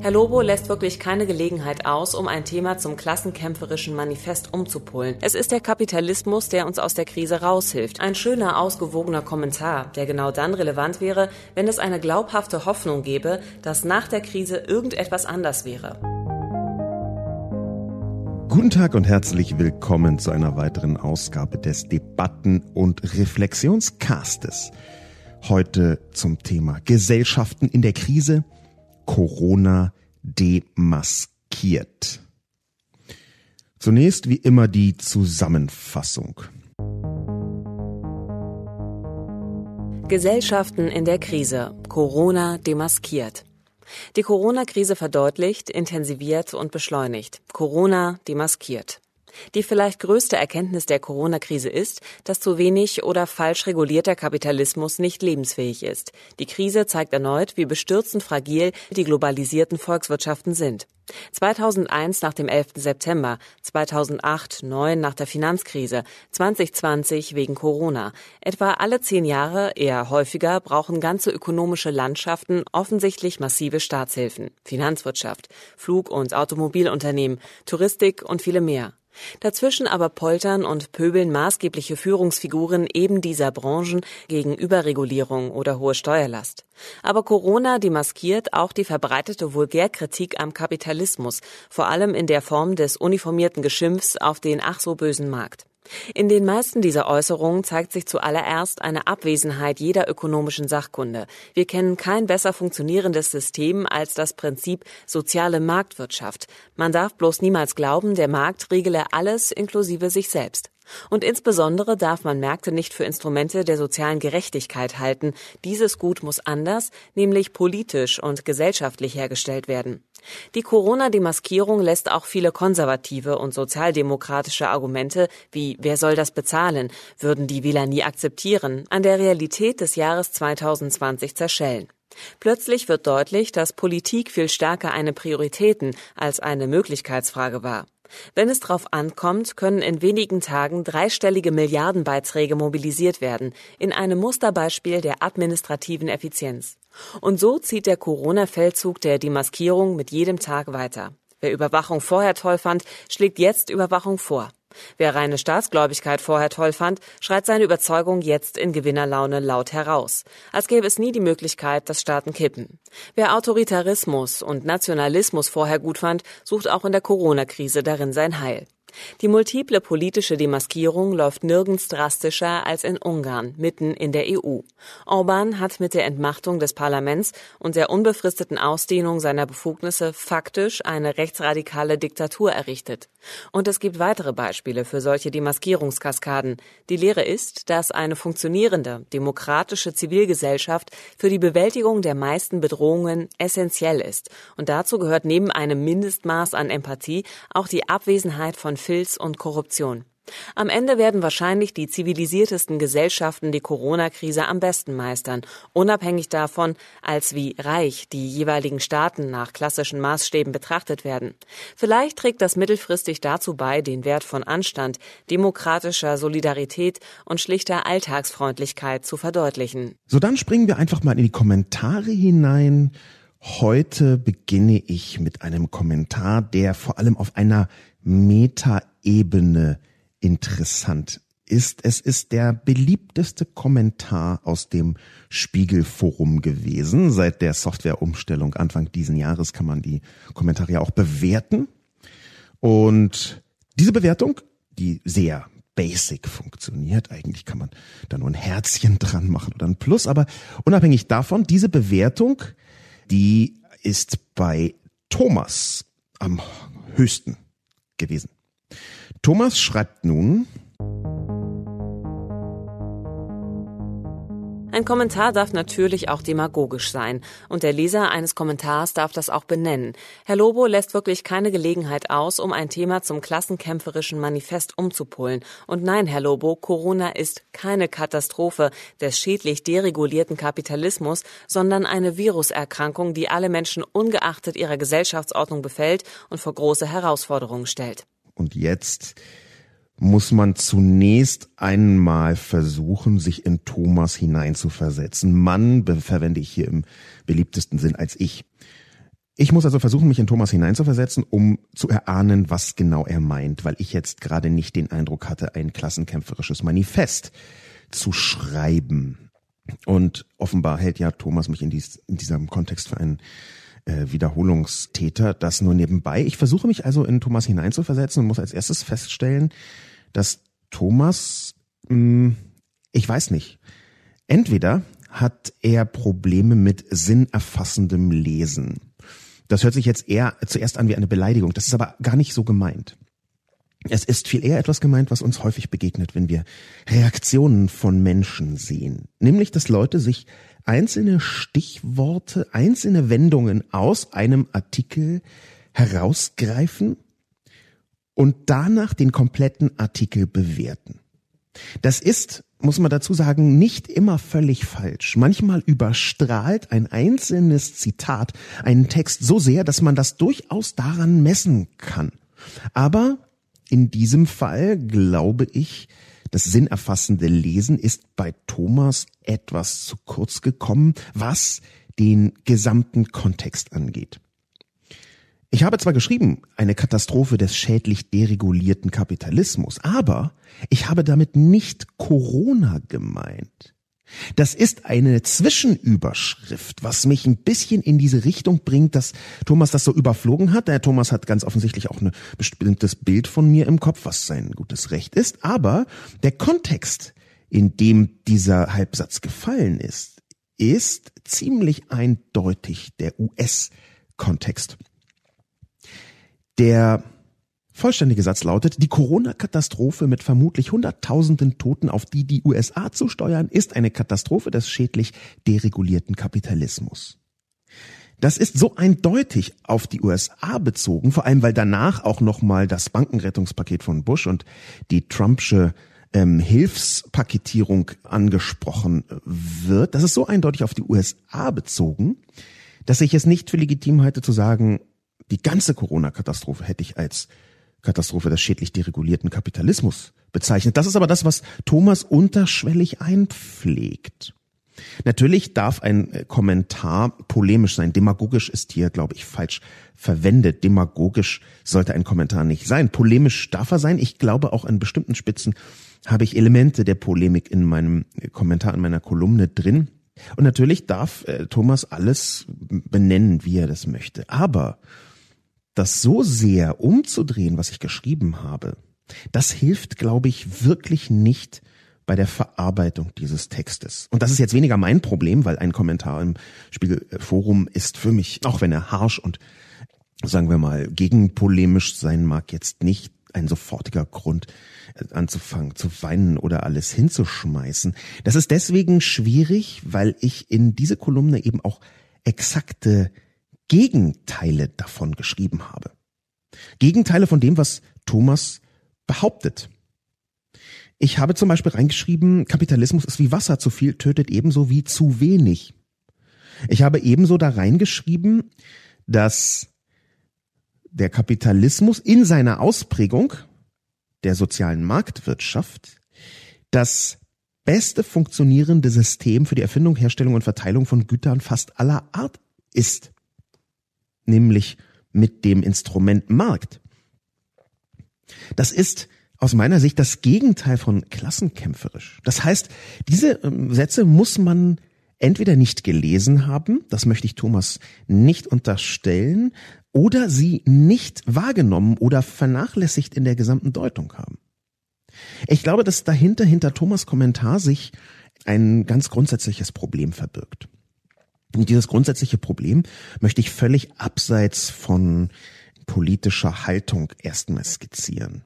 Herr Lobo lässt wirklich keine Gelegenheit aus, um ein Thema zum klassenkämpferischen Manifest umzupolen. Es ist der Kapitalismus, der uns aus der Krise raushilft. Ein schöner, ausgewogener Kommentar, der genau dann relevant wäre, wenn es eine glaubhafte Hoffnung gäbe, dass nach der Krise irgendetwas anders wäre. Guten Tag und herzlich willkommen zu einer weiteren Ausgabe des Debatten- und Reflexionscastes. Heute zum Thema Gesellschaften in der Krise – Corona demaskiert. Zunächst wie immer die Zusammenfassung. Gesellschaften in der Krise. Corona demaskiert. Die Corona-Krise verdeutlicht, intensiviert und beschleunigt. Corona demaskiert. Die vielleicht größte Erkenntnis der Corona-Krise ist, dass zu wenig oder falsch regulierter Kapitalismus nicht lebensfähig ist. Die Krise zeigt erneut, wie bestürzend fragil die globalisierten Volkswirtschaften sind. 2001 nach dem 11. September, 2008, 9 nach der Finanzkrise, 2020 wegen Corona. Etwa alle zehn Jahre, eher häufiger, brauchen ganze ökonomische Landschaften offensichtlich massive Staatshilfen. Finanzwirtschaft, Flug- und Automobilunternehmen, Touristik und viele mehr. Dazwischen aber poltern und pöbeln maßgebliche Führungsfiguren eben dieser Branchen gegen Überregulierung oder hohe Steuerlast. Aber Corona demaskiert auch die verbreitete Vulgärkritik am Kapitalismus, vor allem in der Form des uniformierten Geschimpfs auf den ach so bösen Markt. In den meisten dieser Äußerungen zeigt sich zuallererst eine Abwesenheit jeder ökonomischen Sachkunde. Wir kennen kein besser funktionierendes System als das Prinzip soziale Marktwirtschaft. Man darf bloß niemals glauben, der Markt regele alles inklusive sich selbst. Und insbesondere darf man Märkte nicht für Instrumente der sozialen Gerechtigkeit halten. Dieses Gut muss anders, nämlich politisch und gesellschaftlich hergestellt werden. Die Corona-Demaskierung lässt auch viele konservative und sozialdemokratische Argumente wie wer soll das bezahlen, würden die Wähler nie akzeptieren, an der Realität des Jahres 2020 zerschellen. Plötzlich wird deutlich, dass Politik viel stärker eine Prioritäten als eine Möglichkeitsfrage war. Wenn es darauf ankommt, können in wenigen Tagen dreistellige Milliardenbeiträge mobilisiert werden, in einem Musterbeispiel der administrativen Effizienz. Und so zieht der Corona-Feldzug der Demaskierung mit jedem Tag weiter. Wer Überwachung vorher toll fand, schlägt jetzt Überwachung vor. Wer reine Staatsgläubigkeit vorher toll fand, schreit seine Überzeugung jetzt in Gewinnerlaune laut heraus. Als gäbe es nie die Möglichkeit, dass Staaten kippen. Wer Autoritarismus und Nationalismus vorher gut fand, sucht auch in der Corona-Krise darin sein Heil. Die multiple politische Demaskierung läuft nirgends drastischer als in Ungarn, mitten in der EU. Orban hat mit der Entmachtung des Parlaments und der unbefristeten Ausdehnung seiner Befugnisse faktisch eine rechtsradikale Diktatur errichtet. Und es gibt weitere Beispiele für solche Demaskierungskaskaden. Die Lehre ist, dass eine funktionierende, demokratische Zivilgesellschaft für die Bewältigung der meisten Bedrohungen essentiell ist. Und dazu gehört neben einem Mindestmaß an Empathie auch die Abwesenheit von Filz und Korruption. Am Ende werden wahrscheinlich die zivilisiertesten Gesellschaften die Corona-Krise am besten meistern, unabhängig davon, als wie reich die jeweiligen Staaten nach klassischen Maßstäben betrachtet werden. Vielleicht trägt das mittelfristig dazu bei, den Wert von Anstand, demokratischer Solidarität und schlichter Alltagsfreundlichkeit zu verdeutlichen. So, dann springen wir einfach mal in die Kommentare hinein. Heute beginne ich mit einem Kommentar, der vor allem auf einer Metaebene interessant ist. Es ist der beliebteste Kommentar aus dem Spiegelforum gewesen. Seit der Softwareumstellung Anfang diesen Jahres kann man die Kommentare ja auch bewerten. Und diese Bewertung, die sehr basic funktioniert. Eigentlich kann man da nur ein Herzchen dran machen oder ein Plus, aber unabhängig davon, diese Bewertung, die ist bei Thomas am höchsten gewesen. Thomas schreibt nun, Ein Kommentar darf natürlich auch demagogisch sein. Und der Leser eines Kommentars darf das auch benennen. Herr Lobo lässt wirklich keine Gelegenheit aus, um ein Thema zum klassenkämpferischen Manifest umzupolen. Und nein, Herr Lobo, Corona ist keine Katastrophe des schädlich deregulierten Kapitalismus, sondern eine Viruserkrankung, die alle Menschen ungeachtet ihrer Gesellschaftsordnung befällt und vor große Herausforderungen stellt. Und jetzt muss man zunächst einmal versuchen, sich in Thomas hineinzuversetzen. Mann verwende ich hier im beliebtesten Sinn als ich. Ich muss also versuchen, mich in Thomas hineinzuversetzen, um zu erahnen, was genau er meint, weil ich jetzt gerade nicht den Eindruck hatte, ein klassenkämpferisches Manifest zu schreiben. Und offenbar hält ja Thomas mich in, dies, in diesem Kontext für einen äh, Wiederholungstäter. Das nur nebenbei. Ich versuche mich also in Thomas hineinzuversetzen und muss als erstes feststellen, dass Thomas, mh, hm, ich weiß nicht, entweder hat er Probleme mit sinnerfassendem Lesen. Das hört sich jetzt eher zuerst an wie eine Beleidigung. Das ist aber gar nicht so gemeint. Es ist viel eher etwas gemeint, was uns häufig begegnet, wenn wir Reaktionen von Menschen sehen. Nämlich, dass Leute sich einzelne Stichworte, einzelne Wendungen aus einem Artikel herausgreifen und danach den kompletten Artikel bewerten. Das ist, muss man dazu sagen, nicht immer völlig falsch. Manchmal überstrahlt ein einzelnes Zitat einen Text so sehr, dass man das durchaus daran messen kann. Aber in diesem Fall glaube ich, das sinnerfassende Lesen ist bei Thomas etwas zu kurz gekommen, was den gesamten Kontext angeht. Ich habe zwar geschrieben, eine Katastrophe des schädlich deregulierten Kapitalismus, aber ich habe damit nicht Corona gemeint. Das ist eine Zwischenüberschrift, was mich ein bisschen in diese Richtung bringt, dass Thomas das so überflogen hat. Der Thomas hat ganz offensichtlich auch ein bestimmtes Bild von mir im Kopf, was sein gutes Recht ist. Aber der Kontext, in dem dieser Halbsatz gefallen ist, ist ziemlich eindeutig der US-Kontext. Der vollständige Satz lautet, die Corona-Katastrophe mit vermutlich Hunderttausenden Toten, auf die die USA zu steuern, ist eine Katastrophe des schädlich deregulierten Kapitalismus. Das ist so eindeutig auf die USA bezogen, vor allem weil danach auch nochmal das Bankenrettungspaket von Bush und die Trumpsche ähm, Hilfspaketierung angesprochen wird. Das ist so eindeutig auf die USA bezogen, dass ich es nicht für legitim halte zu sagen, die ganze Corona-Katastrophe hätte ich als Katastrophe des schädlich deregulierten Kapitalismus bezeichnet. Das ist aber das, was Thomas unterschwellig einpflegt. Natürlich darf ein äh, Kommentar polemisch sein. Demagogisch ist hier, glaube ich, falsch verwendet. Demagogisch sollte ein Kommentar nicht sein. Polemisch darf er sein. Ich glaube, auch an bestimmten Spitzen habe ich Elemente der Polemik in meinem äh, Kommentar, in meiner Kolumne drin. Und natürlich darf äh, Thomas alles benennen, wie er das möchte. Aber das so sehr umzudrehen, was ich geschrieben habe, das hilft, glaube ich, wirklich nicht bei der Verarbeitung dieses Textes. Und das ist jetzt weniger mein Problem, weil ein Kommentar im Spiegelforum ist für mich, auch wenn er harsch und sagen wir mal gegenpolemisch sein mag, jetzt nicht ein sofortiger Grund äh, anzufangen zu weinen oder alles hinzuschmeißen. Das ist deswegen schwierig, weil ich in diese Kolumne eben auch exakte Gegenteile davon geschrieben habe. Gegenteile von dem, was Thomas behauptet. Ich habe zum Beispiel reingeschrieben, Kapitalismus ist wie Wasser, zu viel tötet ebenso wie zu wenig. Ich habe ebenso da reingeschrieben, dass der Kapitalismus in seiner Ausprägung der sozialen Marktwirtschaft das beste funktionierende System für die Erfindung, Herstellung und Verteilung von Gütern fast aller Art ist nämlich mit dem Instrument Markt. Das ist aus meiner Sicht das Gegenteil von klassenkämpferisch. Das heißt, diese ähm, Sätze muss man entweder nicht gelesen haben, das möchte ich Thomas nicht unterstellen, oder sie nicht wahrgenommen oder vernachlässigt in der gesamten Deutung haben. Ich glaube, dass dahinter, hinter Thomas Kommentar sich ein ganz grundsätzliches Problem verbirgt. Und dieses grundsätzliche Problem möchte ich völlig abseits von politischer Haltung erstmal skizzieren.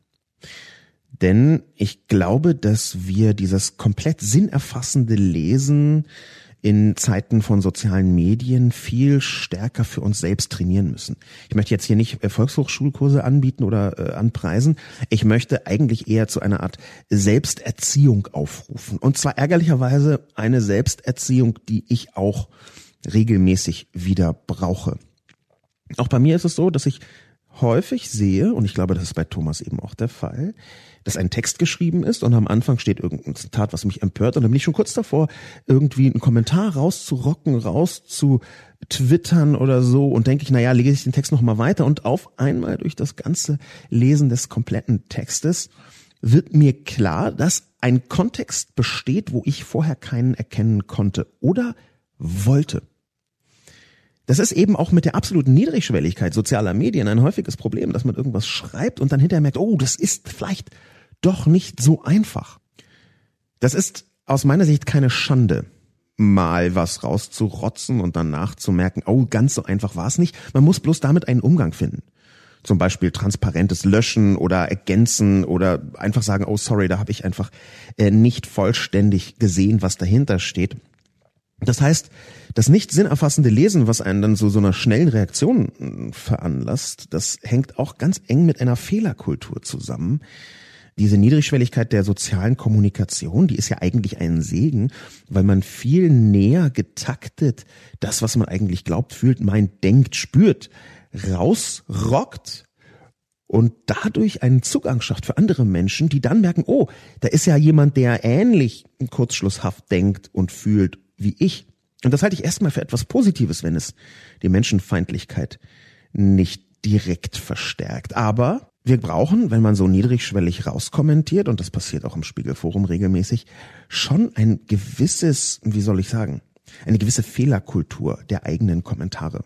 Denn ich glaube, dass wir dieses komplett sinnerfassende Lesen in Zeiten von sozialen Medien viel stärker für uns selbst trainieren müssen. Ich möchte jetzt hier nicht äh, Volkshochschulkurse anbieten oder äh, anpreisen. Ich möchte eigentlich eher zu einer Art Selbsterziehung aufrufen. Und zwar ärgerlicherweise eine Selbsterziehung, die ich auch regelmäßig wieder brauche. Auch bei mir ist es so, dass ich häufig sehe, und ich glaube, das ist bei Thomas eben auch der Fall, dass ein Text geschrieben ist und am Anfang steht irgendein Zitat, was mich empört und dann bin ich schon kurz davor, irgendwie einen Kommentar rauszurocken, rauszutwittern oder so und denke ich, naja, lege ich den Text nochmal weiter und auf einmal durch das ganze Lesen des kompletten Textes wird mir klar, dass ein Kontext besteht, wo ich vorher keinen erkennen konnte oder wollte. Das ist eben auch mit der absoluten Niedrigschwelligkeit sozialer Medien ein häufiges Problem, dass man irgendwas schreibt und dann hinterher merkt, oh, das ist vielleicht doch nicht so einfach. Das ist aus meiner Sicht keine Schande, mal was rauszurotzen und danach zu merken, oh, ganz so einfach war es nicht. Man muss bloß damit einen Umgang finden. Zum Beispiel transparentes Löschen oder Ergänzen oder einfach sagen, oh sorry, da habe ich einfach äh, nicht vollständig gesehen, was dahinter steht. Das heißt, das nicht sinnerfassende Lesen, was einen dann zu so, so einer schnellen Reaktion veranlasst, das hängt auch ganz eng mit einer Fehlerkultur zusammen, diese Niedrigschwelligkeit der sozialen Kommunikation, die ist ja eigentlich ein Segen, weil man viel näher getaktet das, was man eigentlich glaubt, fühlt, meint, denkt, spürt, rausrockt und dadurch einen Zugang schafft für andere Menschen, die dann merken, oh, da ist ja jemand, der ähnlich kurzschlusshaft denkt und fühlt wie ich. Und das halte ich erstmal für etwas Positives, wenn es die Menschenfeindlichkeit nicht direkt verstärkt. Aber wir brauchen, wenn man so niedrigschwellig rauskommentiert, und das passiert auch im Spiegelforum regelmäßig, schon ein gewisses, wie soll ich sagen, eine gewisse Fehlerkultur der eigenen Kommentare.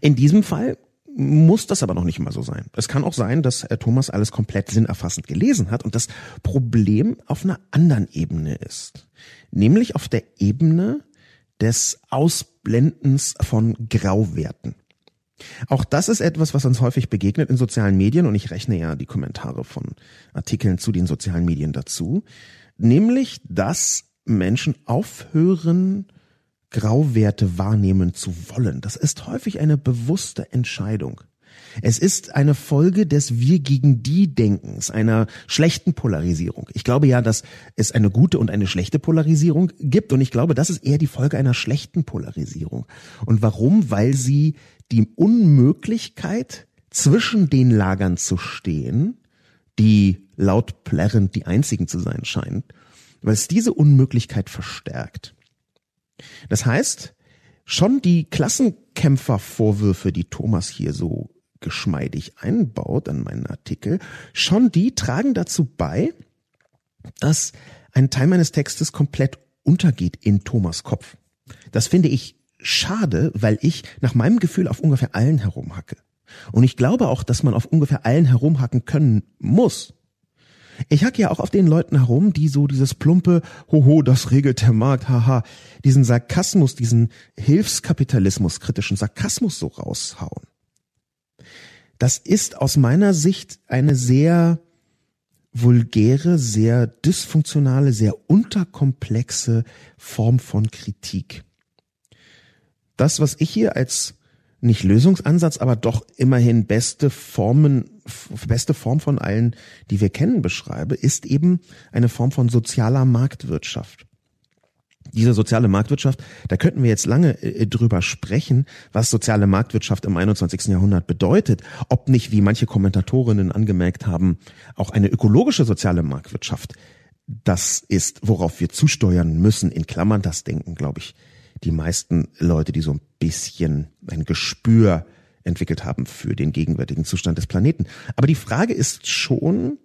In diesem Fall muss das aber noch nicht mal so sein. Es kann auch sein, dass Herr Thomas alles komplett sinnerfassend gelesen hat und das Problem auf einer anderen Ebene ist. Nämlich auf der Ebene des Ausblendens von Grauwerten. Auch das ist etwas, was uns häufig begegnet in sozialen Medien und ich rechne ja die Kommentare von Artikeln zu den sozialen Medien dazu, nämlich dass Menschen aufhören, Grauwerte wahrnehmen zu wollen. Das ist häufig eine bewusste Entscheidung. Es ist eine Folge des Wir gegen die Denkens, einer schlechten Polarisierung. Ich glaube ja, dass es eine gute und eine schlechte Polarisierung gibt und ich glaube, das ist eher die Folge einer schlechten Polarisierung. Und warum? Weil sie die Unmöglichkeit, zwischen den Lagern zu stehen, die laut plärrend die einzigen zu sein scheinen, weil es diese Unmöglichkeit verstärkt. Das heißt, schon die Klassenkämpfervorwürfe, die Thomas hier so geschmeidig einbaut an meinen Artikel, schon die tragen dazu bei, dass ein Teil meines Textes komplett untergeht in Thomas Kopf. Das finde ich schade, weil ich nach meinem Gefühl auf ungefähr allen herumhacke. Und ich glaube auch, dass man auf ungefähr allen herumhacken können muss. Ich hacke ja auch auf den Leuten herum, die so dieses plumpe, hoho, das regelt der Markt, haha, diesen Sarkasmus, diesen Hilfskapitalismus kritischen Sarkasmus so raushauen. Das ist aus meiner Sicht eine sehr vulgäre, sehr dysfunktionale, sehr unterkomplexe Form von Kritik das, was ich hier als nicht Lösungsansatz, aber doch immerhin beste Formen, beste Form von allen, die wir kennen, beschreibe, ist eben eine Form von sozialer Marktwirtschaft. Diese soziale Marktwirtschaft, da könnten wir jetzt lange äh, drüber sprechen, was soziale Marktwirtschaft im 21. Jahrhundert bedeutet, ob nicht, wie manche Kommentatorinnen angemerkt haben, auch eine ökologische soziale Marktwirtschaft das ist, worauf wir zusteuern müssen. In Klammern, das denken, glaube ich, die meisten Leute, die so ein bisschen ein Gespür entwickelt haben für den gegenwärtigen Zustand des Planeten. Aber die Frage ist schon,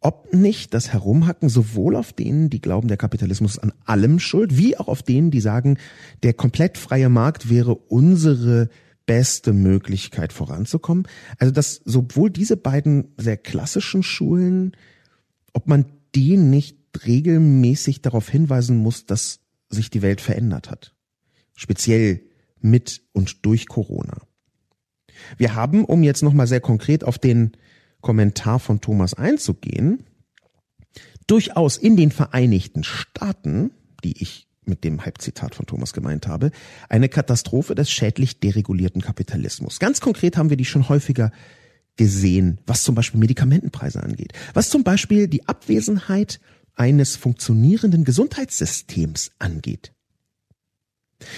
ob nicht das Herumhacken sowohl auf denen, die glauben, der Kapitalismus ist an allem schuld, wie auch auf denen, die sagen, der komplett freie Markt wäre unsere beste Möglichkeit voranzukommen. Also dass sowohl diese beiden sehr klassischen Schulen, ob man die nicht regelmäßig darauf hinweisen muss, dass sich die Welt verändert hat. Speziell mit und durch Corona. Wir haben, um jetzt nochmal sehr konkret auf den Kommentar von Thomas einzugehen, durchaus in den Vereinigten Staaten, die ich mit dem Halbzitat von Thomas gemeint habe, eine Katastrophe des schädlich deregulierten Kapitalismus. Ganz konkret haben wir die schon häufiger gesehen, was zum Beispiel Medikamentenpreise angeht, was zum Beispiel die Abwesenheit eines funktionierenden Gesundheitssystems angeht.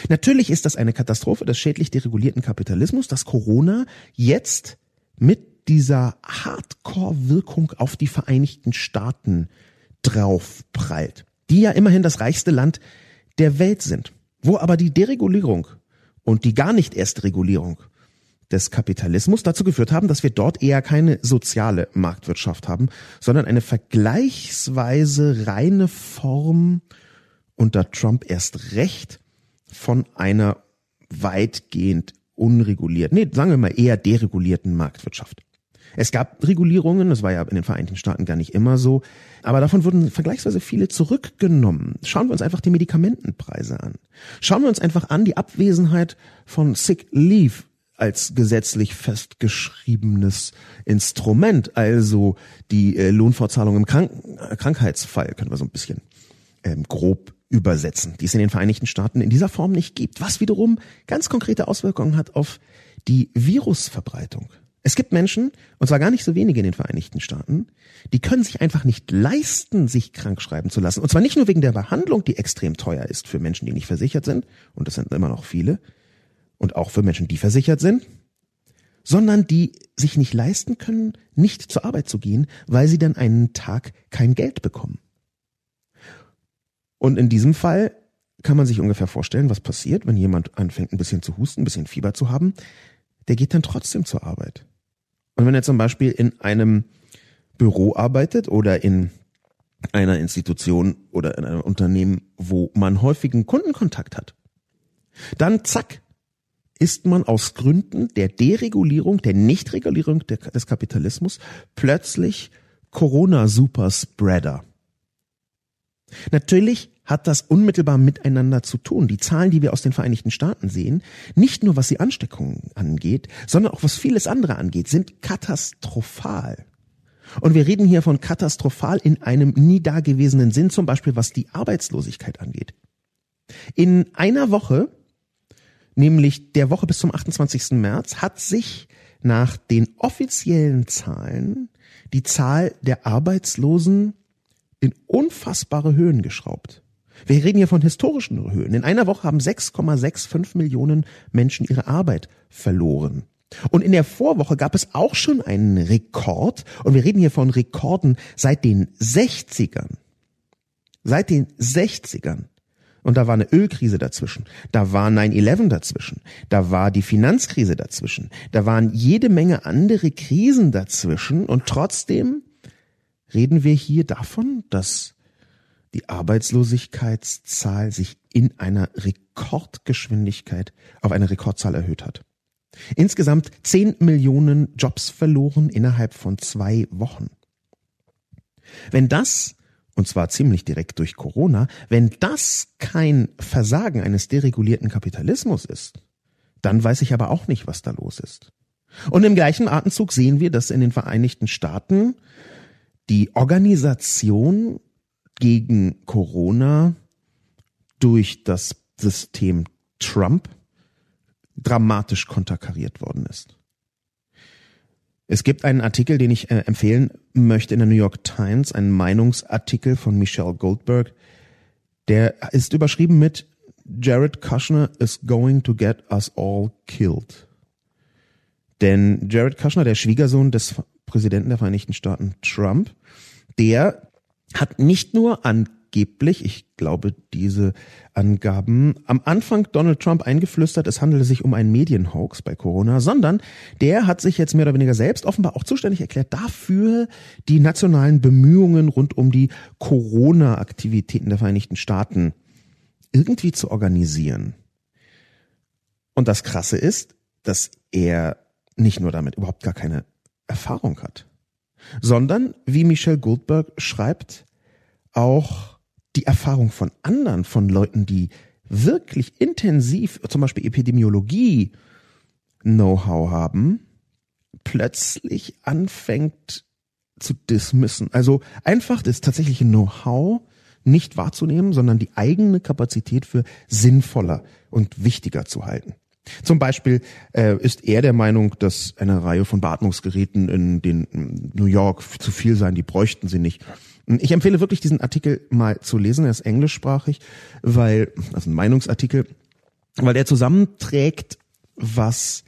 Natürlich ist das eine Katastrophe des schädlich deregulierten Kapitalismus, dass Corona jetzt mit dieser Hardcore-Wirkung auf die Vereinigten Staaten draufprallt, die ja immerhin das reichste Land der Welt sind, wo aber die Deregulierung und die gar nicht erst Regulierung des Kapitalismus dazu geführt haben, dass wir dort eher keine soziale Marktwirtschaft haben, sondern eine vergleichsweise reine Form unter Trump erst recht von einer weitgehend unregulierten, nee, sagen wir mal eher deregulierten Marktwirtschaft. Es gab Regulierungen, das war ja in den Vereinigten Staaten gar nicht immer so, aber davon wurden vergleichsweise viele zurückgenommen. Schauen wir uns einfach die Medikamentenpreise an. Schauen wir uns einfach an die Abwesenheit von Sick Leave als gesetzlich festgeschriebenes Instrument, also die äh, Lohnfortzahlung im Krank Krankheitsfall, können wir so ein bisschen ähm, grob übersetzen, die es in den Vereinigten Staaten in dieser Form nicht gibt, was wiederum ganz konkrete Auswirkungen hat auf die Virusverbreitung. Es gibt Menschen, und zwar gar nicht so wenige in den Vereinigten Staaten, die können sich einfach nicht leisten, sich krank schreiben zu lassen. Und zwar nicht nur wegen der Behandlung, die extrem teuer ist für Menschen, die nicht versichert sind, und das sind immer noch viele, und auch für Menschen, die versichert sind, sondern die sich nicht leisten können, nicht zur Arbeit zu gehen, weil sie dann einen Tag kein Geld bekommen. Und in diesem Fall kann man sich ungefähr vorstellen, was passiert, wenn jemand anfängt, ein bisschen zu husten, ein bisschen Fieber zu haben. Der geht dann trotzdem zur Arbeit. Und wenn er zum Beispiel in einem Büro arbeitet oder in einer Institution oder in einem Unternehmen, wo man häufigen Kundenkontakt hat, dann zack, ist man aus Gründen der Deregulierung, der Nichtregulierung des Kapitalismus plötzlich Corona-Superspreader. Natürlich hat das unmittelbar miteinander zu tun. Die Zahlen, die wir aus den Vereinigten Staaten sehen, nicht nur was die Ansteckungen angeht, sondern auch was vieles andere angeht, sind katastrophal. Und wir reden hier von katastrophal in einem nie dagewesenen Sinn, zum Beispiel was die Arbeitslosigkeit angeht. In einer Woche, nämlich der Woche bis zum 28. März, hat sich nach den offiziellen Zahlen die Zahl der Arbeitslosen in unfassbare Höhen geschraubt. Wir reden hier von historischen Höhen. In einer Woche haben 6,65 Millionen Menschen ihre Arbeit verloren. Und in der Vorwoche gab es auch schon einen Rekord. Und wir reden hier von Rekorden seit den 60ern. Seit den 60ern. Und da war eine Ölkrise dazwischen. Da war 9-11 dazwischen. Da war die Finanzkrise dazwischen. Da waren jede Menge andere Krisen dazwischen. Und trotzdem reden wir hier davon, dass die Arbeitslosigkeitszahl sich in einer Rekordgeschwindigkeit auf eine Rekordzahl erhöht hat. Insgesamt 10 Millionen Jobs verloren innerhalb von zwei Wochen. Wenn das, und zwar ziemlich direkt durch Corona, wenn das kein Versagen eines deregulierten Kapitalismus ist, dann weiß ich aber auch nicht, was da los ist. Und im gleichen Atemzug sehen wir, dass in den Vereinigten Staaten die Organisation gegen Corona durch das System Trump dramatisch konterkariert worden ist. Es gibt einen Artikel, den ich äh, empfehlen möchte in der New York Times, einen Meinungsartikel von Michelle Goldberg, der ist überschrieben mit Jared Kushner is going to get us all killed. Denn Jared Kushner, der Schwiegersohn des Präsidenten der Vereinigten Staaten Trump, der hat nicht nur angeblich, ich glaube diese Angaben, am Anfang Donald Trump eingeflüstert, es handele sich um einen Medienhoax bei Corona, sondern der hat sich jetzt mehr oder weniger selbst offenbar auch zuständig erklärt dafür, die nationalen Bemühungen rund um die Corona-Aktivitäten der Vereinigten Staaten irgendwie zu organisieren. Und das Krasse ist, dass er nicht nur damit überhaupt gar keine Erfahrung hat, sondern, wie Michelle Goldberg schreibt, auch die Erfahrung von anderen, von Leuten, die wirklich intensiv zum Beispiel Epidemiologie Know-how haben, plötzlich anfängt zu dismissen. Also einfach das tatsächliche Know-how nicht wahrzunehmen, sondern die eigene Kapazität für sinnvoller und wichtiger zu halten. Zum Beispiel äh, ist er der Meinung, dass eine Reihe von Beatmungsgeräten in den New York zu viel seien, die bräuchten sie nicht. Ich empfehle wirklich diesen Artikel mal zu lesen, er ist englischsprachig, weil, also ein Meinungsartikel, weil der zusammenträgt, was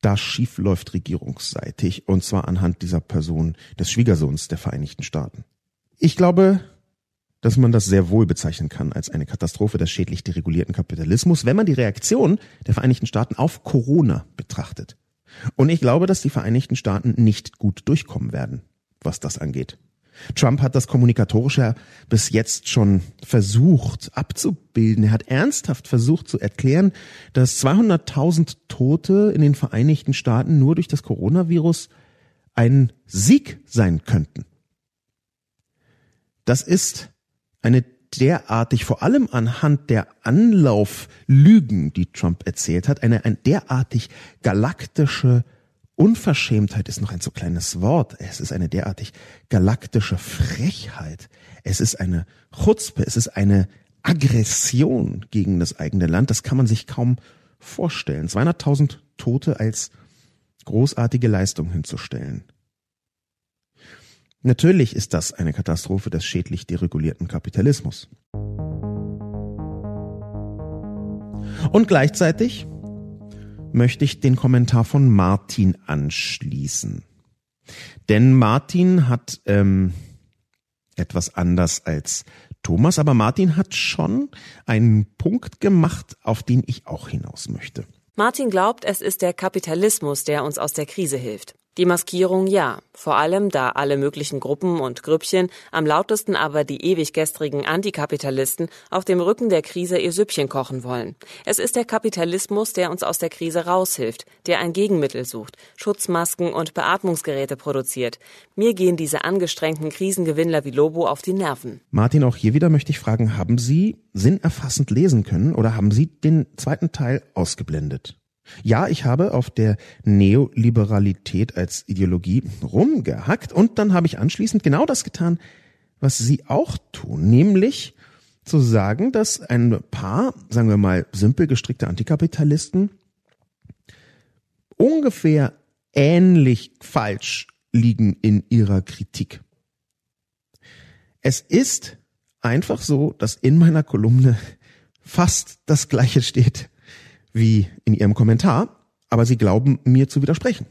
da schief läuft regierungsseitig, und zwar anhand dieser Person des Schwiegersohns der Vereinigten Staaten. Ich glaube, dass man das sehr wohl bezeichnen kann als eine Katastrophe des schädlich deregulierten Kapitalismus, wenn man die Reaktion der Vereinigten Staaten auf Corona betrachtet. Und ich glaube, dass die Vereinigten Staaten nicht gut durchkommen werden, was das angeht. Trump hat das kommunikatorische bis jetzt schon versucht abzubilden. Er hat ernsthaft versucht zu erklären, dass 200.000 Tote in den Vereinigten Staaten nur durch das Coronavirus ein Sieg sein könnten. Das ist eine derartig, vor allem anhand der Anlauflügen, die Trump erzählt hat, eine, eine derartig galaktische Unverschämtheit ist noch ein so kleines Wort. Es ist eine derartig galaktische Frechheit. Es ist eine Chutzpe. Es ist eine Aggression gegen das eigene Land. Das kann man sich kaum vorstellen. 200.000 Tote als großartige Leistung hinzustellen. Natürlich ist das eine Katastrophe des schädlich deregulierten Kapitalismus. Und gleichzeitig möchte ich den Kommentar von Martin anschließen. Denn Martin hat ähm, etwas anders als Thomas, aber Martin hat schon einen Punkt gemacht, auf den ich auch hinaus möchte. Martin glaubt, es ist der Kapitalismus, der uns aus der Krise hilft. Die Maskierung ja, vor allem da alle möglichen Gruppen und Grüppchen, am lautesten aber die ewig gestrigen Antikapitalisten, auf dem Rücken der Krise ihr Süppchen kochen wollen. Es ist der Kapitalismus, der uns aus der Krise raushilft, der ein Gegenmittel sucht, Schutzmasken und Beatmungsgeräte produziert. Mir gehen diese angestrengten Krisengewinnler wie Lobo auf die Nerven. Martin, auch hier wieder möchte ich fragen, haben Sie sinnerfassend lesen können oder haben Sie den zweiten Teil ausgeblendet? Ja, ich habe auf der Neoliberalität als Ideologie rumgehackt und dann habe ich anschließend genau das getan, was Sie auch tun, nämlich zu sagen, dass ein paar, sagen wir mal, simpel gestrickte Antikapitalisten ungefähr ähnlich falsch liegen in ihrer Kritik. Es ist einfach so, dass in meiner Kolumne fast das Gleiche steht wie in Ihrem Kommentar, aber Sie glauben mir zu widersprechen.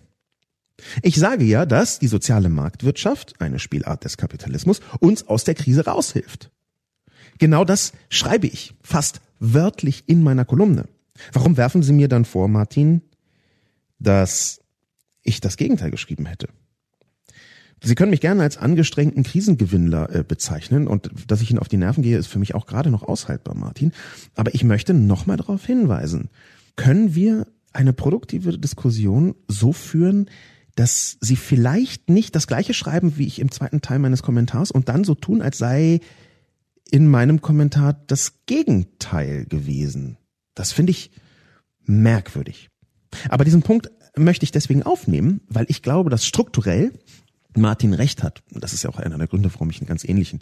Ich sage ja, dass die soziale Marktwirtschaft, eine Spielart des Kapitalismus, uns aus der Krise raushilft. Genau das schreibe ich fast wörtlich in meiner Kolumne. Warum werfen Sie mir dann vor, Martin, dass ich das Gegenteil geschrieben hätte? Sie können mich gerne als angestrengten Krisengewinnler äh, bezeichnen und dass ich Ihnen auf die Nerven gehe, ist für mich auch gerade noch aushaltbar, Martin. Aber ich möchte nochmal darauf hinweisen. Können wir eine produktive Diskussion so führen, dass Sie vielleicht nicht das gleiche schreiben wie ich im zweiten Teil meines Kommentars und dann so tun, als sei in meinem Kommentar das Gegenteil gewesen. Das finde ich merkwürdig. Aber diesen Punkt möchte ich deswegen aufnehmen, weil ich glaube, dass strukturell Martin recht hat. Das ist ja auch einer der Gründe, warum ich einen ganz ähnlichen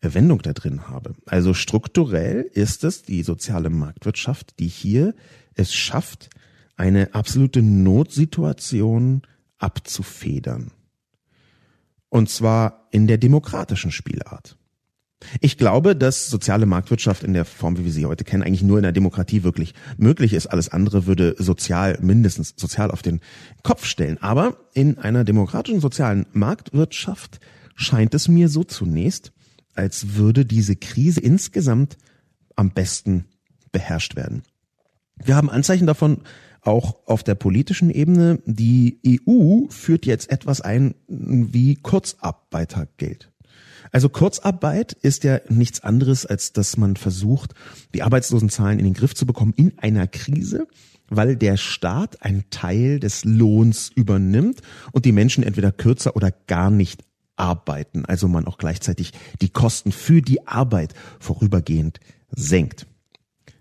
äh, Wendung da drin habe. Also strukturell ist es die soziale Marktwirtschaft, die hier es schafft, eine absolute Notsituation abzufedern. Und zwar in der demokratischen Spielart. Ich glaube, dass soziale Marktwirtschaft in der Form, wie wir sie heute kennen, eigentlich nur in der Demokratie wirklich möglich ist. Alles andere würde sozial, mindestens sozial auf den Kopf stellen. Aber in einer demokratischen sozialen Marktwirtschaft scheint es mir so zunächst, als würde diese Krise insgesamt am besten beherrscht werden. Wir haben Anzeichen davon auch auf der politischen Ebene. Die EU führt jetzt etwas ein wie Kurzarbeitergeld. Also Kurzarbeit ist ja nichts anderes, als dass man versucht, die Arbeitslosenzahlen in den Griff zu bekommen in einer Krise, weil der Staat einen Teil des Lohns übernimmt und die Menschen entweder kürzer oder gar nicht arbeiten. Also man auch gleichzeitig die Kosten für die Arbeit vorübergehend senkt.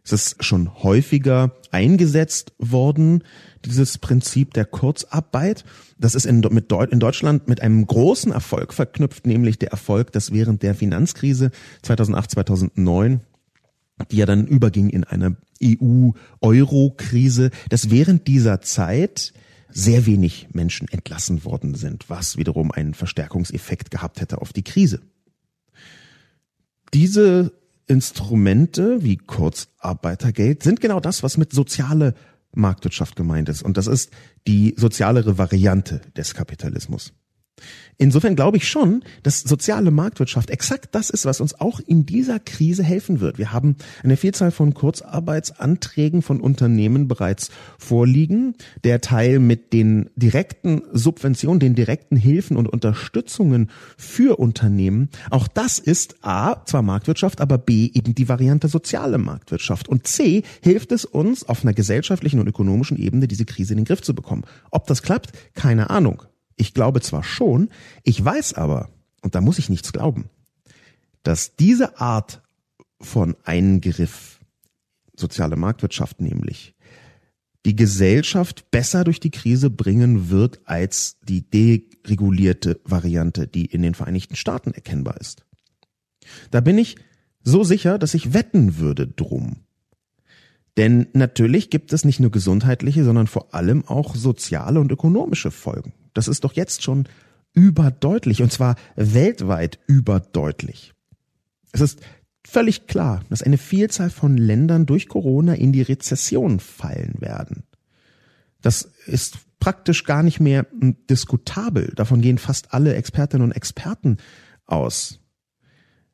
Es ist schon häufiger eingesetzt worden, dieses Prinzip der Kurzarbeit. Das ist in, mit Deut in Deutschland mit einem großen Erfolg verknüpft, nämlich der Erfolg, dass während der Finanzkrise 2008, 2009 die ja dann überging in eine EU-Euro-Krise, dass während dieser Zeit sehr wenig Menschen entlassen worden sind, was wiederum einen Verstärkungseffekt gehabt hätte auf die Krise. Diese Instrumente wie Kurzarbeitergeld sind genau das, was mit soziale Marktwirtschaft gemeint ist. Und das ist die sozialere Variante des Kapitalismus. Insofern glaube ich schon, dass soziale Marktwirtschaft exakt das ist, was uns auch in dieser Krise helfen wird. Wir haben eine Vielzahl von Kurzarbeitsanträgen von Unternehmen bereits vorliegen. Der Teil mit den direkten Subventionen, den direkten Hilfen und Unterstützungen für Unternehmen, auch das ist A, zwar Marktwirtschaft, aber B, eben die Variante soziale Marktwirtschaft. Und C, hilft es uns auf einer gesellschaftlichen und ökonomischen Ebene, diese Krise in den Griff zu bekommen. Ob das klappt, keine Ahnung. Ich glaube zwar schon, ich weiß aber, und da muss ich nichts glauben, dass diese Art von Eingriff, soziale Marktwirtschaft nämlich, die Gesellschaft besser durch die Krise bringen wird als die deregulierte Variante, die in den Vereinigten Staaten erkennbar ist. Da bin ich so sicher, dass ich wetten würde drum. Denn natürlich gibt es nicht nur gesundheitliche, sondern vor allem auch soziale und ökonomische Folgen. Das ist doch jetzt schon überdeutlich und zwar weltweit überdeutlich. Es ist völlig klar, dass eine Vielzahl von Ländern durch Corona in die Rezession fallen werden. Das ist praktisch gar nicht mehr diskutabel. Davon gehen fast alle Expertinnen und Experten aus.